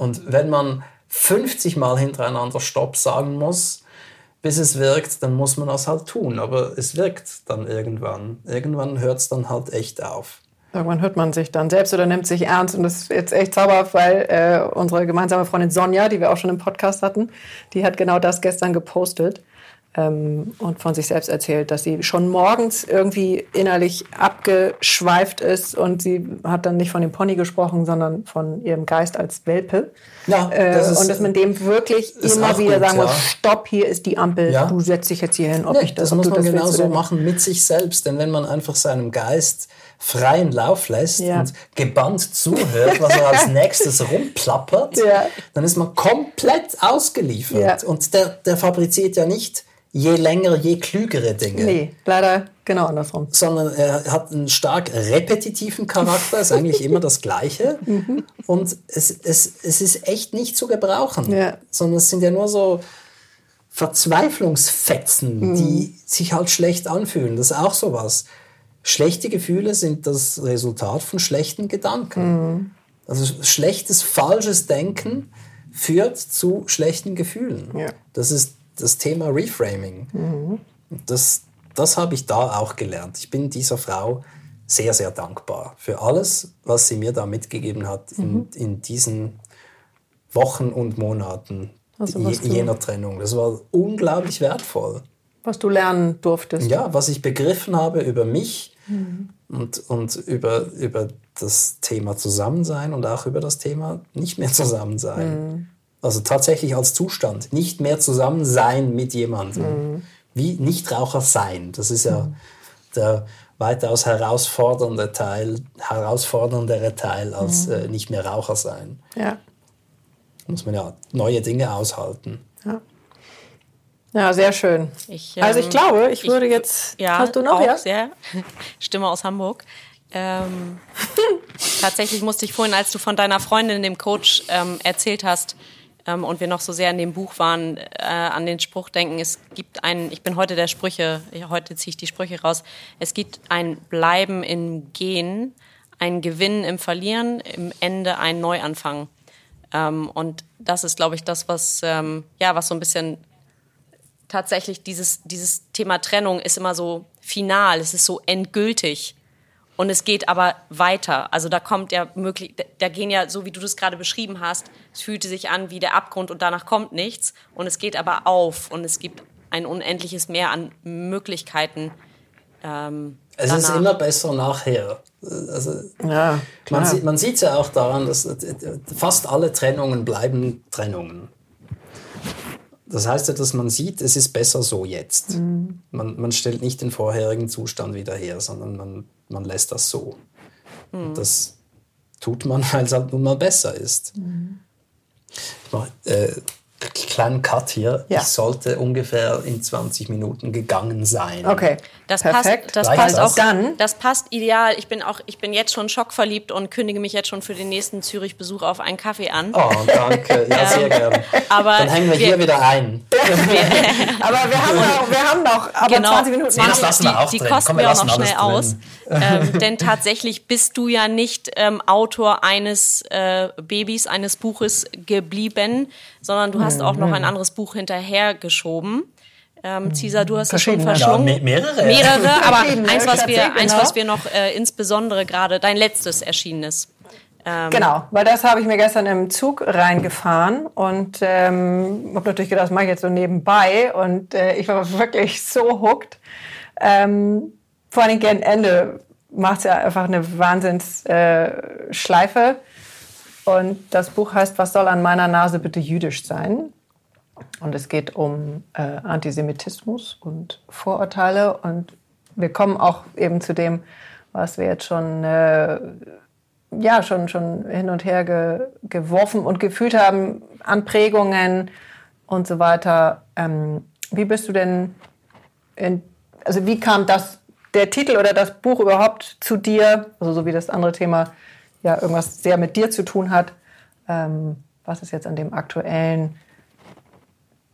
Und wenn man 50 Mal hintereinander Stopp sagen muss, bis es wirkt, dann muss man das halt tun. Aber es wirkt dann irgendwann. Irgendwann hört es dann halt echt auf. Irgendwann hört man sich dann selbst oder nimmt sich ernst. Und das ist jetzt echt zauberhaft, weil äh, unsere gemeinsame Freundin Sonja, die wir auch schon im Podcast hatten, die hat genau das gestern gepostet ähm, und von sich selbst erzählt, dass sie schon morgens irgendwie innerlich abgeschweift ist und sie hat dann nicht von dem Pony gesprochen, sondern von ihrem Geist als Welpe. Ja, Äh, das ist- und dass man dem wirklich immer wieder gut, sagen muss, ja. stopp, hier ist die Ampel, Ja. du setzt dich jetzt hier hin, ob Nee, ich das, das muss man das oder nicht. machen mit sich selbst. Denn wenn man einfach seinem Geist freien Lauf lässt Ja. und gebannt zuhört, was er als nächstes rumplappert, Ja. dann ist man komplett ausgeliefert. Ja. Und der, der fabriziert ja nicht je länger, je klügere Dinge. Nee, leider genau andersrum. Sondern er hat einen stark repetitiven Charakter, ist eigentlich immer das Gleiche. Mhm. Und es, es, es ist echt nicht zu gebrauchen. Ja. Sondern es sind ja nur so Verzweiflungsfetzen, Mhm. die sich halt schlecht anfühlen. Das ist auch sowas. Schlechte Gefühle sind das Resultat von schlechten Gedanken. Mhm. Also schlechtes, falsches Denken führt zu schlechten Gefühlen. Ja. Das ist das Thema Reframing. Und Das, das habe ich da auch gelernt. Ich bin dieser Frau sehr, sehr dankbar für alles, was sie mir da mitgegeben hat in, in diesen Wochen und Monaten Also je, jener Trennung. Das war unglaublich wertvoll. Was du lernen durftest. Ja, was ich begriffen habe über mich und, und über, über das Thema Zusammensein und auch über das Thema nicht mehr Zusammensein. Also tatsächlich als Zustand, nicht mehr zusammen sein mit jemandem. Wie Nichtraucher sein. Das ist ja der weitaus herausfordernde Teil, herausforderndere Teil als äh, nicht mehr Raucher sein. Ja. Muss man ja neue Dinge aushalten. Ja, sehr schön. Ich, also ich ähm, glaube, ich ich- würde jetzt. Ja, hast du noch auch ja? sehr. Stimme aus Hamburg. Ähm, tatsächlich musste ich vorhin, als du von deiner Freundin, dem Coach, ähm, erzählt hast ähm, und wir noch so sehr in dem Buch waren, äh, an den Spruch denken, es gibt einen, ich bin heute der Sprüche, ich- heute ziehe ich die Sprüche raus, es gibt ein Bleiben im Gehen, ein Gewinnen im Verlieren, im Ende ein Neuanfang. Ähm, und das ist, glaube ich, das, was, ähm, ja, was so ein bisschen tatsächlich dieses, dieses Thema Trennung ist immer so final, es ist so endgültig. Und es geht aber weiter. Also da kommt ja möglich, da gehen ja, so wie du das gerade beschrieben hast, es fühlte sich an wie der Abgrund und danach kommt nichts. Und es geht aber auf und es gibt ein unendliches Mehr an Möglichkeiten. Ähm, Es ist immer besser nachher. Also, Ja, klar. Man, sieht, man sieht ja auch daran, dass äh, fast alle Trennungen bleiben Trennungen. Das heißt ja, dass man sieht, es ist besser so jetzt. Man, man stellt nicht den vorherigen Zustand wieder her, sondern man, man lässt das so. Und das tut man, weil es halt nun mal besser ist. Ich mache äh, einen kleinen Cut hier. Ja. Ich sollte ungefähr in 20 Minuten gegangen sein. Okay. Das Perfekt. passt, das Reicht passt das? auch. Dann- Das passt ideal. Ich bin auch, ich bin jetzt schon schockverliebt und kündige mich jetzt schon für den nächsten Zürich-Besuch auf einen Kaffee an. Oh, danke. Ja, sehr gerne. aber Dann hängen wir wir- hier wieder ein. Aber wir haben noch, wir haben noch aber Genau. 20 Minuten. Nee, das lassen wir die, auch die drin. kosten Komm, wir wir auch noch schnell aus. ähm, denn tatsächlich bist du ja nicht ähm, Autor eines äh, Babys, eines Buches geblieben, sondern du hast auch noch ein anderes Buch hinterhergeschoben. Ähm, Cesar, du hast es schon verschlungen. me- mehrere. Mehrere, aber eins, was wir, eins, genau. was wir noch äh, insbesondere gerade, dein letztes erschienenes. Genau, weil das habe ich mir gestern im Zug reingefahren und ähm, habe natürlich gedacht, das mache ich jetzt so nebenbei und äh, ich war wirklich so hooked. Ähm, vor allem gegen Ende macht es ja einfach eine Wahnsinnsschleife. Äh, Schleife. Und das Buch heißt Was soll an meiner Nase bitte jüdisch sein? Und es geht um äh, Antisemitismus und Vorurteile. Und wir kommen auch eben zu dem, was wir jetzt schon, äh, ja, schon, schon hin und her ge geworfen und gefühlt haben an Prägungen und so weiter. Ähm, wie bist du denn, in, also wie kam das, der Titel oder das Buch überhaupt zu dir? Also so wie das andere Thema ja irgendwas sehr mit dir zu tun hat. Ähm, was ist jetzt an dem aktuellen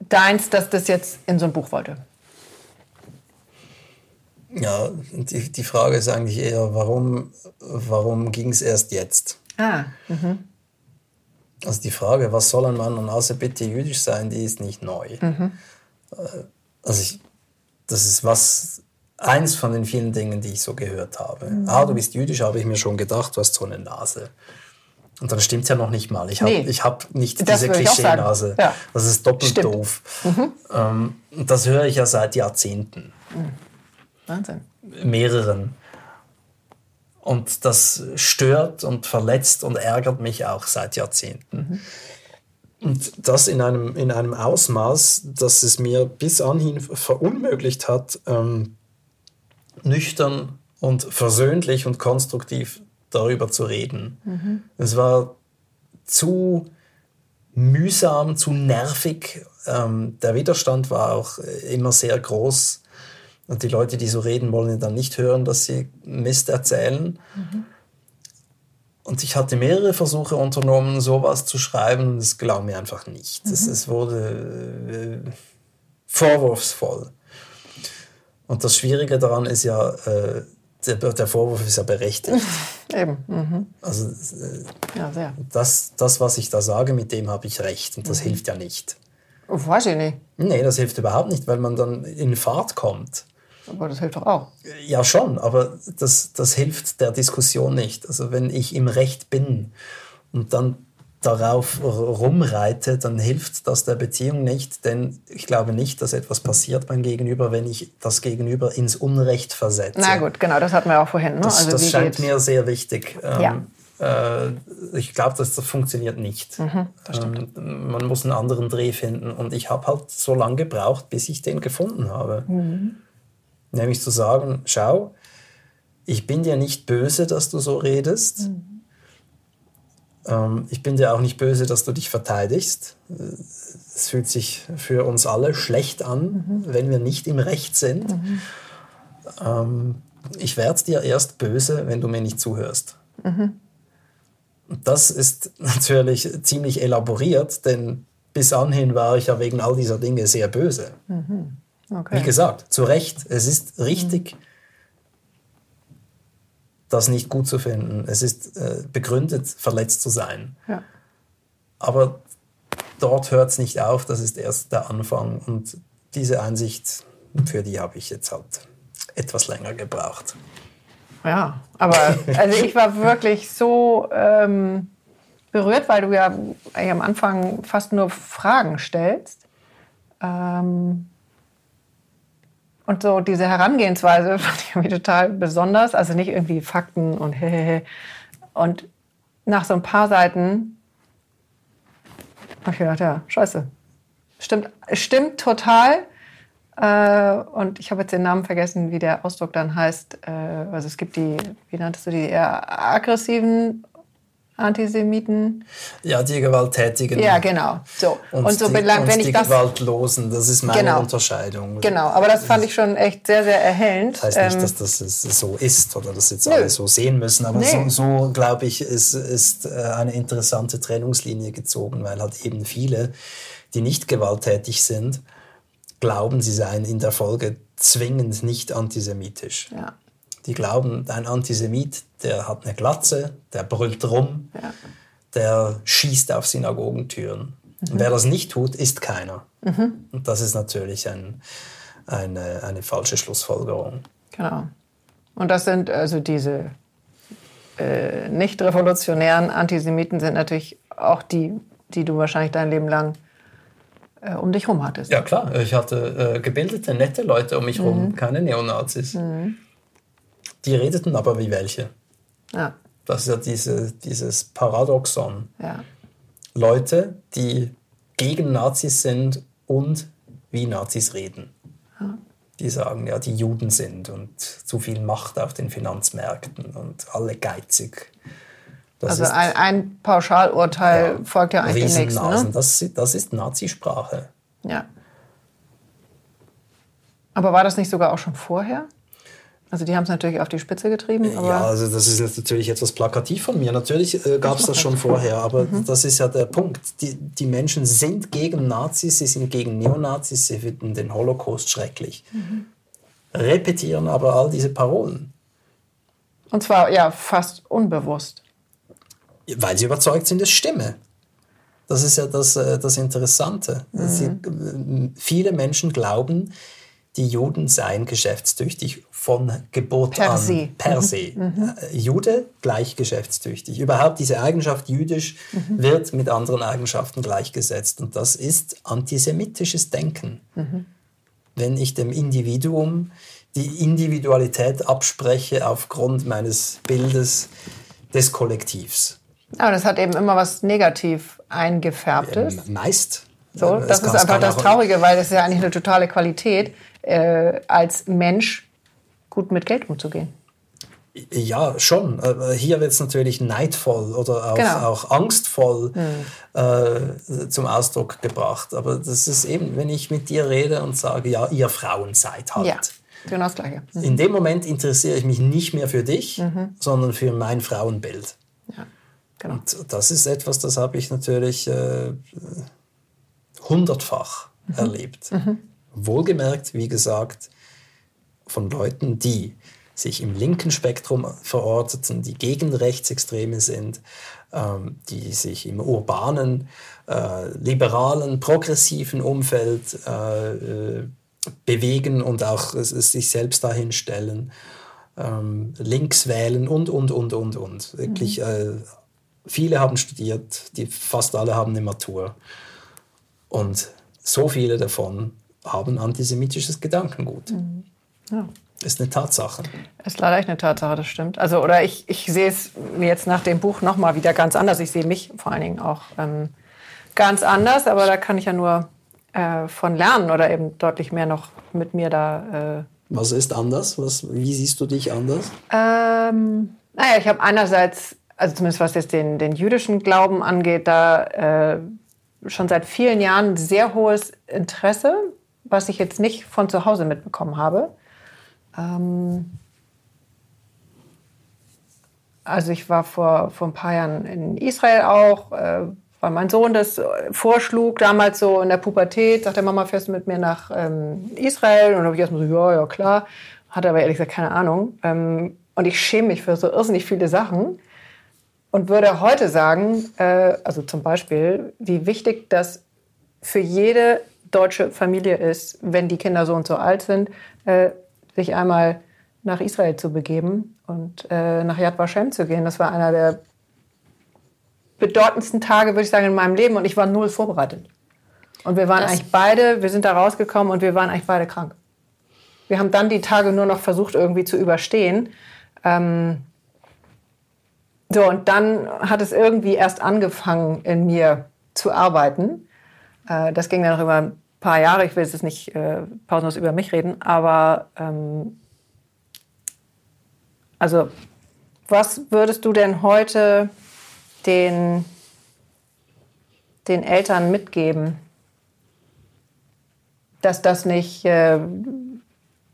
deins, dass das jetzt in so ein Buch wollte? Ja, die, die Frage ist eigentlich eher, warum, warum ging es erst jetzt? Ah, mhm. Also die Frage, was soll ein Mann und außer bitte jüdisch sein, die ist nicht neu. Mhm. Also ich, das ist was, eins von den vielen Dingen, die ich so gehört habe. Mhm. Ah, du bist jüdisch, habe ich mir schon gedacht, du hast so eine Nase. Und dann stimmt es ja noch nicht mal. Ich habe nee, hab nicht diese Klischee-Nase. Ja. Das ist doppelt Stimmt. doof. Mhm. Ähm, das höre ich ja seit Jahrzehnten. Mhm. Wahnsinn. Mehreren. Und das stört und verletzt und ärgert mich auch seit Jahrzehnten. Mhm. Und das in einem, in einem Ausmaß, dass es mir bis anhin verunmöglicht hat, ähm, nüchtern und versöhnlich und konstruktiv darüber zu reden. Mhm. Es war zu mühsam, zu nervig. Ähm, der Widerstand war auch immer sehr groß. Und die Leute, die so reden, wollen dann nicht hören, dass sie Mist erzählen. Mhm. Und ich hatte mehrere Versuche unternommen, sowas zu schreiben, und es gelang mir einfach nicht. Mhm. Es, es, wurde äh, vorwurfsvoll. Und das Schwierige daran ist ja, äh, der, Vorwurf ist ja berechtigt. Eben. Mhm. Also äh, ja. Das, das, was ich da sage, mit dem habe ich recht. Und das mhm. hilft ja nicht. Weiß ich nicht. Nee, das hilft überhaupt nicht, weil man dann in Fahrt kommt. Aber das hilft doch auch. Ja, schon, aber das, das hilft der Diskussion nicht. Also wenn ich im Recht bin und dann darauf rumreite, dann hilft das der Beziehung nicht, denn ich glaube nicht, dass etwas passiert beim Gegenüber, wenn ich das Gegenüber ins Unrecht versetze. Na gut, genau, das hatten wir auch vorhin. Ne? Das, also das scheint mir sehr wichtig. Ja. Ähm, äh, ich glaube, dass das funktioniert nicht. Mhm, das ähm, man muss einen anderen Dreh finden und ich habe halt so lange gebraucht, bis ich den gefunden habe. Mhm. Nämlich zu sagen, schau, ich bin dir nicht böse, dass du so redest. Mhm ich bin dir auch nicht böse, dass du dich verteidigst. Es fühlt sich für uns alle schlecht an, mhm. wenn wir nicht im Recht sind. Mhm. Ähm, ich werde dir erst böse, wenn du mir nicht zuhörst. Mhm. Das ist natürlich ziemlich elaboriert, denn bis anhin war ich ja wegen all dieser Dinge sehr böse. Mhm. Okay. Wie gesagt, zu Recht, es ist richtig, mhm das nicht gut zu finden. Es ist äh, begründet, verletzt zu sein. Ja. Aber dort hört es nicht auf, das ist erst der Anfang. Und diese Einsicht, für die habe ich jetzt halt etwas länger gebraucht. Ja, aber also ich war wirklich so ähm, berührt, weil du ja am Anfang fast nur Fragen stellst. Ähm, und so diese Herangehensweise fand ich irgendwie total besonders. Also nicht irgendwie Fakten und hehehe. Und nach so ein paar Seiten habe ich gedacht, ja, scheiße. Stimmt, stimmt total. Äh, und ich habe jetzt den Namen vergessen, wie der Ausdruck dann heißt. Äh, also es gibt die, wie nanntest du die, eher aggressiven Antisemiten. Ja, die Gewalttätigen. Ja, genau. So. Und, und so die, belang, und wenn ich die das, Gewaltlosen, das ist meine genau, Unterscheidung. Genau, aber das fand ich schon echt sehr, sehr erhellend. Das heißt nicht, ähm, dass das so ist oder dass jetzt nö. alle so sehen müssen, aber nee. so, so glaube ich, ist, ist äh, eine interessante Trennungslinie gezogen, weil halt eben viele, die nicht gewalttätig sind, glauben, sie seien in der Folge zwingend nicht antisemitisch. Ja. Die glauben, ein Antisemit, der hat eine Glatze, der brüllt rum, ja. der schießt auf Synagogentüren. Mhm. Und wer das nicht tut, ist keiner. Mhm. Und das ist natürlich ein, eine, eine falsche Schlussfolgerung. Genau. Und das sind also diese äh, nicht revolutionären Antisemiten sind natürlich auch die, die du wahrscheinlich dein Leben lang äh, um dich herum hattest. Ja klar, ich hatte äh, gebildete, nette Leute um mich herum, mhm. keine Neonazis. Mhm. Die redeten aber wie welche. Ja. Das ist ja diese, dieses Paradoxon. Ja. Leute, die gegen Nazis sind und wie Nazis reden. Die sagen, ja, die Juden sind und zu viel Macht auf den Finanzmärkten und alle geizig. Das Also ist ein, ein Pauschalurteil folgt ja eigentlich dem nächsten. Ne? Das, das ist Nazisprache. Ja. Aber war das nicht sogar auch schon vorher? Also die haben es natürlich auf die Spitze getrieben, Ja, also das ist jetzt natürlich etwas plakativ von mir. Natürlich äh, gab es das schon vorher, aber Mhm. das ist ja der Punkt. Die, die Menschen sind gegen Nazis, sie sind gegen Neonazis, sie finden den Holocaust schrecklich. Mhm. Repetieren aber all diese Parolen, und zwar ja fast unbewusst. weil sie überzeugt sind, es stimme. Das ist ja das, äh, das Interessante. Mhm. Sie, äh, viele Menschen glauben, die Juden seien geschäftstüchtig von Gebot Per an. se. Mhm. Per se. Äh, Jude gleich geschäftstüchtig. Überhaupt diese Eigenschaft jüdisch Mhm. wird mit anderen Eigenschaften gleichgesetzt. Und das ist antisemitisches Denken. Mhm. Wenn ich dem Individuum die Individualität abspreche aufgrund meines Bildes des Kollektivs. Aber das hat eben immer was negativ eingefärbtes. Ähm, meist. So, das kann- ist es einfach das Traurige, weil das ist ja eigentlich eine totale Qualität, äh, als Mensch gut mit Geld umzugehen. Ja, schon. Aber Hier wird es natürlich neidvoll oder auch, Genau. Hm. auch angstvoll äh, zum Ausdruck gebracht. Aber das ist eben, wenn ich mit dir rede und sage, ja, ihr Frauen seid halt. Ja, genau das Gleiche. Mhm. In dem Moment interessiere ich mich nicht mehr für dich, sondern für mein Frauenbild. Ja, genau. Und das ist etwas, das habe ich natürlich äh, hundertfach erlebt. Wohlgemerkt, wie gesagt, von Leuten, die sich im linken Spektrum verorteten, die gegen Rechtsextreme sind, ähm, die sich im urbanen, äh, liberalen, progressiven Umfeld äh, äh, bewegen und auch sich selbst dahin stellen, ähm, links wählen und, und, und, und, und. Wirklich, äh, viele haben studiert, die, fast alle haben eine Matur. Und so viele davon haben antisemitisches Gedankengut. Ja. Ist eine Tatsache. Ist leider echt eine Tatsache, das stimmt. Also, oder ich, ich sehe es jetzt nach dem Buch nochmal wieder ganz anders. Ich sehe mich vor allen Dingen auch ähm, ganz anders, aber da kann ich ja nur äh, von lernen oder eben deutlich mehr noch mit mir da. Äh, Was ist anders? Was, wie siehst du dich anders? ähm, naja, ich habe einerseits, also zumindest was jetzt den, den jüdischen Glauben angeht, da äh, schon seit vielen Jahren sehr hohes Interesse, was ich jetzt nicht von zu Hause mitbekommen habe. Ähm, also ich war vor, vor ein paar Jahren in Israel auch, äh, weil mein Sohn das äh, vorschlug, damals so in der Pubertät, sagte Mama, fährst du mit mir nach ähm, Israel? Und dann habe ich erstmal so, ja, ja, klar. Hatte aber ehrlich gesagt keine Ahnung. Ähm, und ich schäme mich für so irrsinnig viele Sachen und würde heute sagen, äh, also zum Beispiel, wie wichtig das für jede deutsche Familie ist, wenn die Kinder so und so alt sind, äh, sich einmal nach Israel zu begeben und äh, nach Yad Vashem zu gehen. Das war einer der bedeutendsten Tage, würde ich sagen, in meinem Leben und ich war null vorbereitet. Und wir waren Das- eigentlich beide, wir sind da rausgekommen und wir waren eigentlich beide krank. Wir haben dann die Tage nur noch versucht, irgendwie zu überstehen. Ähm, so, und dann hat es irgendwie erst angefangen, in mir zu arbeiten. Äh, das ging dann noch über ein paar Jahre. Ich will jetzt nicht äh, pausenlos über mich reden, aber ähm, also, was würdest du denn heute den, den Eltern mitgeben, dass das nicht, äh,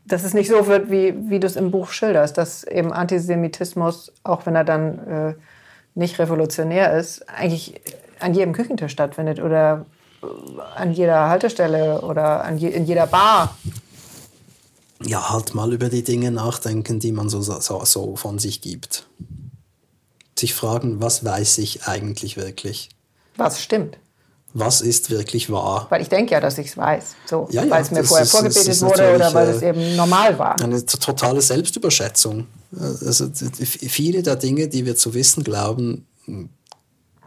dass es nicht so wird, wie, wie du es im Buch schilderst, dass eben Antisemitismus, auch wenn er dann äh, nicht revolutionär ist, eigentlich an jedem Küchentisch stattfindet oder an jeder Haltestelle oder an je, in jeder Bar. Ja, halt mal über die Dinge nachdenken, die man so, so, so von sich gibt. Sich fragen, was weiß ich eigentlich wirklich? Was stimmt? Was ist wirklich wahr? Weil ich denke ja, dass ich es weiß. So, Ja, ja, weil es mir vorher ist- vorgebetet wurde oder weil äh, es eben normal war. Eine totale Selbstüberschätzung. Also viele der Dinge, die wir zu wissen glauben,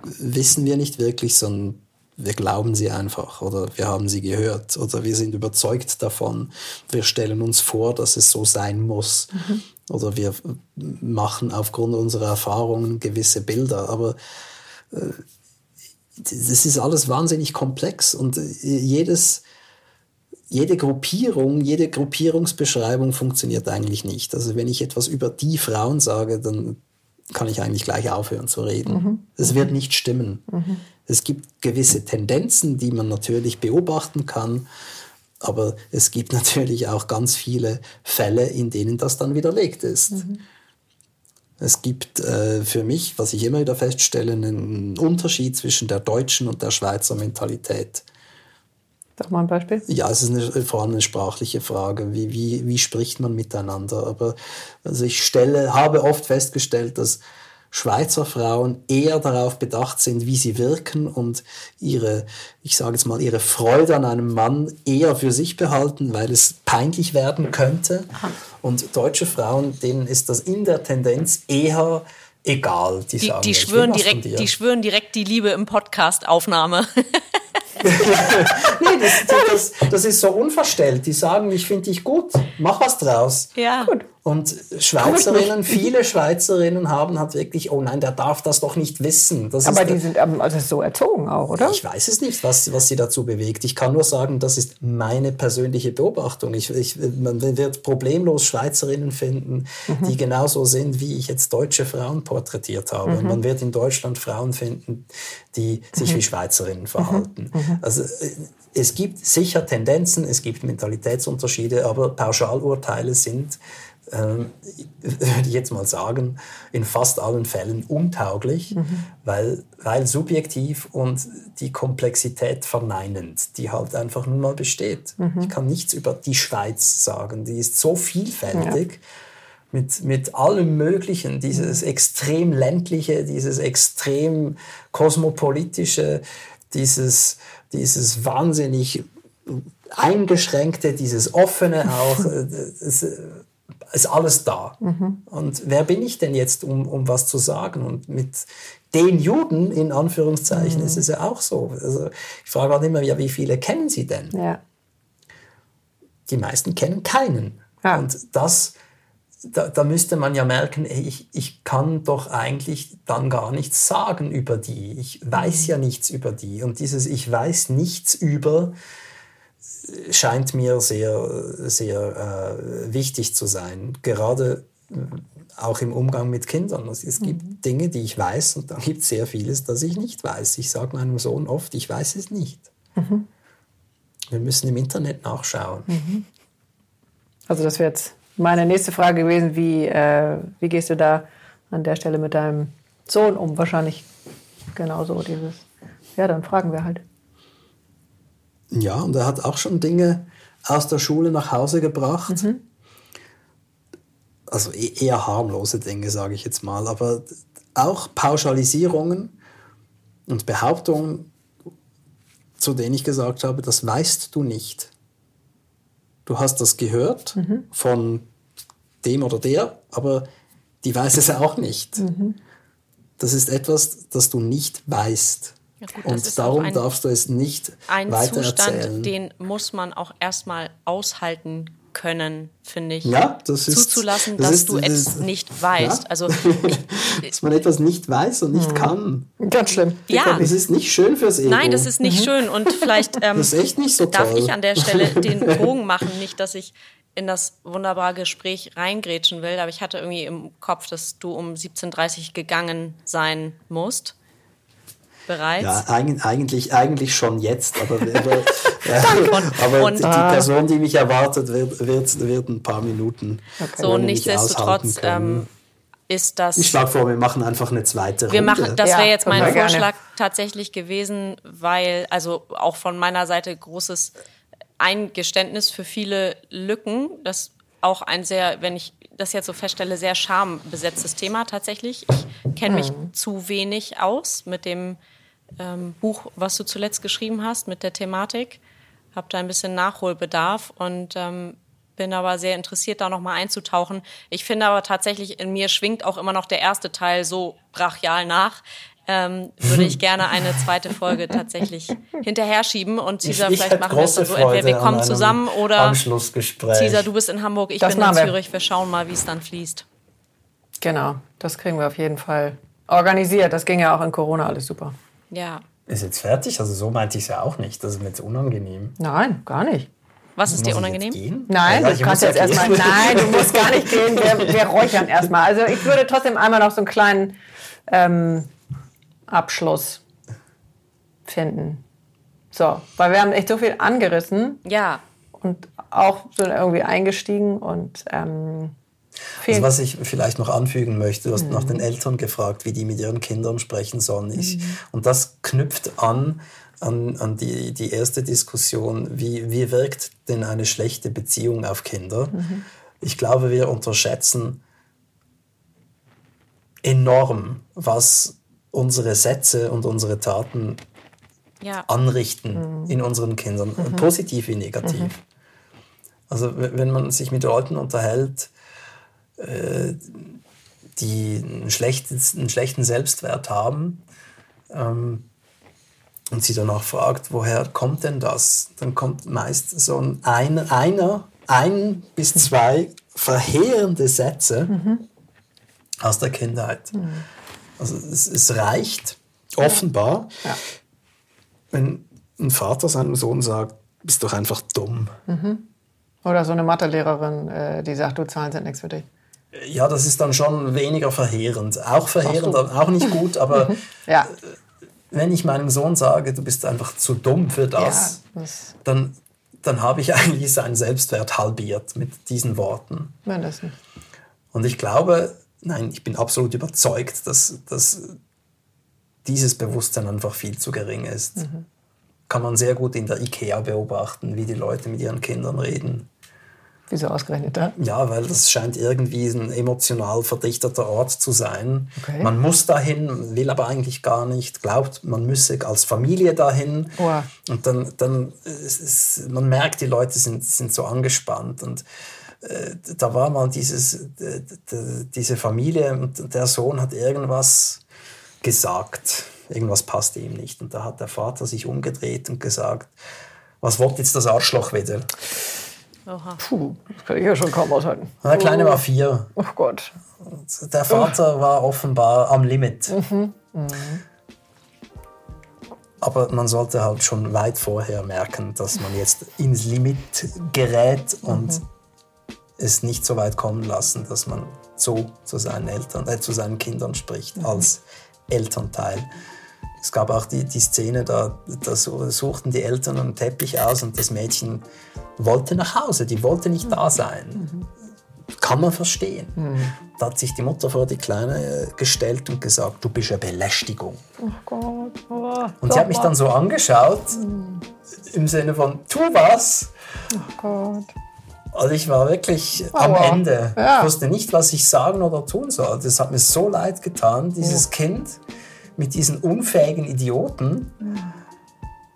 wissen wir nicht wirklich, sondern wir glauben sie einfach oder wir haben sie gehört oder wir sind überzeugt davon. Wir stellen uns vor, dass es so sein muss. oder wir machen aufgrund unserer Erfahrungen gewisse Bilder. Aber äh, das ist alles wahnsinnig komplex und jedes, jede Gruppierung, jede Gruppierungsbeschreibung funktioniert eigentlich nicht. Also wenn ich etwas über die Frauen sage, dann kann ich eigentlich gleich aufhören zu reden. Es mhm. wird nicht stimmen. Mhm. Es gibt gewisse Tendenzen, die man natürlich beobachten kann, aber es gibt natürlich auch ganz viele Fälle, in denen das dann widerlegt ist. Mhm. Es gibt äh, für mich, was ich immer wieder feststelle, einen Unterschied zwischen der deutschen und der Schweizer Mentalität. Sag mal ein Beispiel. Ja, es ist eine, vor allem eine sprachliche Frage. Wie, wie, wie spricht man miteinander? Aber also ich stelle, habe oft festgestellt, dass Schweizer Frauen eher darauf bedacht sind, wie sie wirken und ihre, ich sage jetzt mal, ihre Freude an einem Mann eher für sich behalten, weil es peinlich werden könnte. Und deutsche Frauen, denen ist das in der Tendenz eher egal. Die, die, die schwören, direkt, die schwören direkt die Liebe im Podcast-Aufnahme. nee, das, das, das, ist so unverstellt. Die sagen, ich finde dich gut, mach was draus. Ja. Gut. Und Schweizerinnen, viele Schweizerinnen haben halt wirklich, oh nein, der darf das doch nicht wissen. Das Aber die sind also so erzogen auch, oder? Ich weiß es nicht, was, was sie dazu bewegt. Ich kann nur sagen, das ist meine persönliche Beobachtung. Ich, ich, man wird problemlos Schweizerinnen finden, mhm. die genauso sind, wie ich jetzt deutsche Frauen porträtiert habe. Mhm. Und man wird in Deutschland Frauen finden, die sich mhm. wie Schweizerinnen verhalten. Mhm. Mhm. Also äh, es gibt sicher Tendenzen, es gibt Mentalitätsunterschiede, aber Pauschalurteile sind ähm, würde ich jetzt mal sagen, in fast allen Fällen untauglich, mhm. weil, weil subjektiv und die Komplexität verneinend, die halt einfach nun mal besteht. Mhm. Ich kann nichts über die Schweiz sagen, die ist so vielfältig. Ja. Mit, mit allem Möglichen, dieses extrem ländliche, dieses extrem kosmopolitische, dieses, dieses wahnsinnig eingeschränkte, dieses offene auch. Das, ist alles da. Mhm. Und wer bin ich denn jetzt, um, um was zu sagen? Und mit den Juden, in Anführungszeichen, mhm. ist es ja auch so. Also ich frage auch immer, ja, wie viele kennen Sie denn? Ja. Die meisten kennen keinen. Ja. Und das, da, da, müsste man ja merken, ich, ich kann doch eigentlich dann gar nichts sagen über die. Ich weiß mhm. ja nichts über die. Und dieses Ich weiß nichts über scheint mir sehr, sehr äh, wichtig zu sein. Gerade äh, auch im Umgang mit Kindern. Also es gibt mhm. Dinge, die ich weiß und dann gibt es sehr vieles, das ich nicht weiß. Ich sage meinem Sohn oft, ich weiß es nicht. Mhm. Wir müssen im Internet nachschauen. Mhm. Also das wäre jetzt meine nächste Frage gewesen, wie, äh, wie gehst du da an der Stelle mit deinem Sohn um? Wahrscheinlich genauso dieses, ja, dann fragen wir halt. Ja, und er hat auch schon Dinge aus der Schule nach Hause gebracht. Mhm. Also e-, eher harmlose Dinge, sage ich jetzt mal. Aber auch Pauschalisierungen und Behauptungen, zu denen ich gesagt habe, das weißt du nicht. Du hast das gehört mhm. von dem oder der, aber die weiß es auch nicht. Mhm. Das ist etwas, das du nicht weißt. Ja, gut, und darum ein, darfst du es nicht ein weiter Zustand, erzählen. Den muss man auch erstmal aushalten können, finde ich. Ja, das ist zuzulassen, das dass ist, du das es nicht weißt. Ja? Also dass man etwas nicht weiß und nicht mhm. kann. Ganz schlimm. Ja, das ist nicht schön fürs Ego. Nein, das ist nicht mhm. schön und vielleicht ähm, das ist echt nicht so darf ich an der Stelle den Bogen machen, nicht, dass ich in das wunderbare Gespräch reingrätschen will, aber ich hatte irgendwie im Kopf, dass du um 17:30 Uhr gegangen sein musst bereits? Ja, eigentlich, eigentlich schon jetzt, aber, aber, aber und, die Person, die mich erwartet, wird, wird, wird ein paar Minuten. Okay. So, nichtsdestotrotz ähm, ist das. Ich schlage vor, wir machen einfach eine zweite wir Runde. Machen, das wäre jetzt mein Vorschlag gerne. tatsächlich gewesen, weil, also auch von meiner Seite großes Eingeständnis für viele Lücken. Das auch ein sehr, wenn ich das jetzt so feststelle, sehr schambesetztes Thema tatsächlich. Ich kenne mich mhm. zu wenig aus mit dem ähm, Buch, was du zuletzt geschrieben hast mit der Thematik. Habe da ein bisschen Nachholbedarf und ähm, bin aber sehr interessiert, da nochmal einzutauchen. Ich finde aber tatsächlich, in mir schwingt auch immer noch der erste Teil so brachial nach. ähm, würde ich gerne eine zweite Folge tatsächlich hinterher schieben und ich vielleicht machen wir es dann so. Entweder wir kommen zusammen oder. Teaser, du bist in Hamburg, ich Das bin in. Zürich. Wir schauen mal, wie es dann fließt. Genau, das kriegen wir auf jeden Fall organisiert. Das ging ja auch in Corona alles super. Ja. Ist jetzt fertig? Also so meinte ich es ja auch nicht. Das ist mir jetzt unangenehm. Nein, gar nicht. Was ist Muss dir ich unangenehm? Jetzt gehen? Nein, Ja, du ich kannst muss jetzt ja erstmal. Nein, du musst gar nicht gehen. Wir, wir räuchern erstmal. Also ich würde trotzdem einmal noch so einen kleinen ähm, Abschluss finden. So, weil wir haben echt so viel angerissen Ja. und auch so irgendwie eingestiegen und ähm, Also was ich vielleicht noch anfügen möchte, du hast nach Mhm. den Eltern gefragt, wie die mit ihren Kindern sprechen sollen. Ich, Und das knüpft an an, an die, die erste Diskussion, wie, wie wirkt denn eine schlechte Beziehung auf Kinder? Mhm. Ich glaube, wir unterschätzen enorm, was unsere Sätze und unsere Taten Ja. anrichten Mhm. in unseren Kindern, positiv wie negativ. Also w- wenn man sich mit Leuten unterhält, äh, die einen, schlechtes, einen schlechten Selbstwert haben ähm, und sie danach fragt, woher kommt denn das, dann kommt meist so ein, ein einer, ein bis zwei verheerende Sätze aus der Kindheit. Also es, es reicht offenbar, Ja. wenn ein Vater seinem Sohn sagt, bist doch einfach dumm. oder so eine Mathelehrerin, äh, die sagt, du Zahlen sind nichts für dich. Ja, das ist dann schon weniger verheerend. Auch verheerend, auch nicht gut, aber Ja, wenn ich meinem Sohn sage, du bist einfach zu dumm für das, ja das dann, dann habe ich eigentlich seinen Selbstwert halbiert mit diesen Worten. mindestens. Und ich glaube, nein, ich bin absolut überzeugt, dass, dass dieses Bewusstsein einfach viel zu gering ist. Kann man sehr gut in der IKEA beobachten, wie die Leute mit ihren Kindern reden. Wieso ausgerechnet da? Ja, weil das scheint irgendwie ein emotional verdichteter Ort zu sein. Okay. Man muss dahin, will aber eigentlich gar nicht, glaubt, man müsse als Familie dahin. Oha. Und dann, dann ist, man merkt, die Leute sind, sind so angespannt. Und äh, da war mal dieses, äh, diese Familie und der Sohn hat irgendwas gesagt. Irgendwas passte ihm nicht. Und da hat der Vater sich umgedreht und gesagt, was wollt jetzt das Arschloch wieder? Oha. Puh, das kann ich ja schon kaum aushalten. Der Kleine war vier. Oh Gott. Der Vater war offenbar am Limit. Aber man sollte halt schon weit vorher merken, dass man jetzt ins Limit gerät und es nicht so weit kommen lassen, dass man so zu seinen Eltern, äh, zu seinen Kindern spricht als Elternteil. Es gab auch die, die Szene, da, da su- suchten die Eltern einen Teppich aus und das Mädchen wollte nach Hause, die wollte nicht da sein. Kann man verstehen. Da hat sich die Mutter vor die Kleine äh, gestellt und gesagt, du bist eine Belästigung. Oh Gott. Oh, Und sie hat mich dann so angeschaut, im Sinne von, tu was. Oh Gott. Also ich war wirklich am Aua. Ende. Ja. Ich wusste nicht, was ich sagen oder tun soll. Das hat mir so leid getan, dieses Kind mit diesen unfähigen Idioten.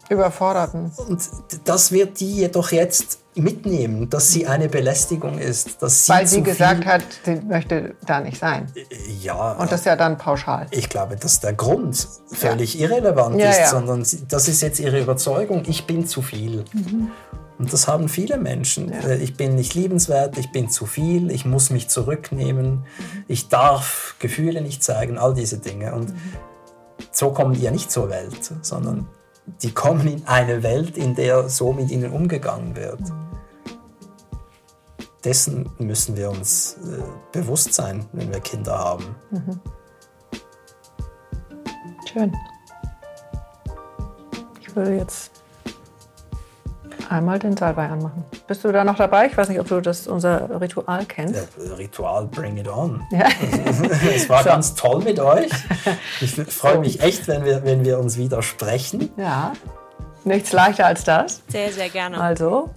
Überforderten. Und das wird die jedoch jetzt mitnehmen, dass sie eine Belästigung ist. Dass sie Weil sie gesagt hat, sie möchte da nicht sein. Ja, Und das ist ja dann pauschal. ich glaube, dass der Grund völlig irrelevant Ja, ist, ja. sondern das ist jetzt ihre Überzeugung, ich bin zu viel. Mhm. Und das haben viele Menschen. Äh, Ich bin nicht liebenswert, ich bin zu viel, ich muss mich zurücknehmen, Mhm. ich darf Gefühle nicht zeigen, all diese Dinge. Und Mhm. So kommen die ja nicht zur Welt, sondern die kommen in eine Welt, in der so mit ihnen umgegangen wird. Mhm. Dessen müssen wir uns äh, bewusst sein, wenn wir Kinder haben. Schön. Ich würde jetzt einmal den Salbei anmachen. Bist du da noch dabei? Ich weiß nicht, ob du das unser Ritual kennst. Ja, Ritual, bring it on. Ja. Es war ganz toll mit euch. Ich freue mich echt, wenn wir, wenn wir uns wieder sprechen. ja. Nichts leichter als das. Sehr, sehr gerne. Also,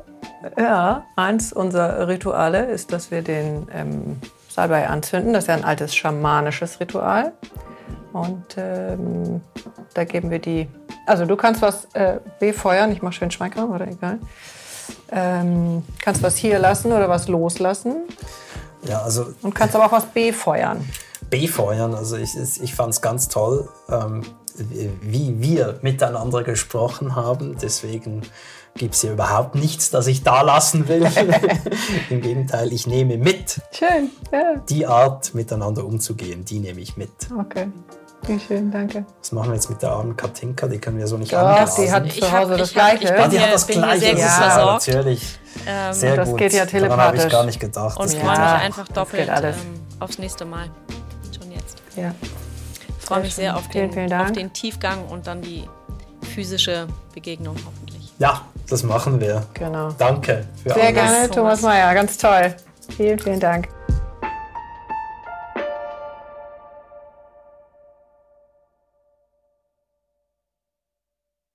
ja, eins unserer Rituale ist, dass wir den ähm, Salbei anzünden. Das ist ja ein altes schamanisches Ritual. Und ähm, da geben wir die. Also, du kannst was äh, befeuern. Ich mache schön Schmeichel, oder egal. Ähm, kannst was hier lassen oder was loslassen. Ja, also Und kannst aber auch was befeuern. befeuern. Also ich, ich fand es ganz toll, ähm, wie wir miteinander gesprochen haben. Deswegen gibt es hier überhaupt nichts, das ich da lassen will. Im Gegenteil, ich nehme mit. Schön, ja. Die Art, miteinander umzugehen, die nehme ich mit. Okay. Wie schön, danke. Was machen wir jetzt mit der armen Katinka? Die können wir so nicht anblasen. die hat Ich zu hab- Hause das ich hab- Gleiche. ich Ah, bin die hat das Gleiche. sehr ja, versorgt. natürlich. Ähm, Sehr das gut. geht ja Daran habe ich telepathisch. gar nicht gedacht. und freue mich einfach doppelt ähm, aufs nächste Mal. Schon jetzt. ja. Ich freue mich sehr auf Vielen, den, vielen Dank. auf den Tiefgang und dann die physische Begegnung hoffentlich. Ja, das machen wir. Genau. Danke für Sehr alles. gerne, Thomas. Thomas Mayer. Ganz toll. Vielen, vielen Dank.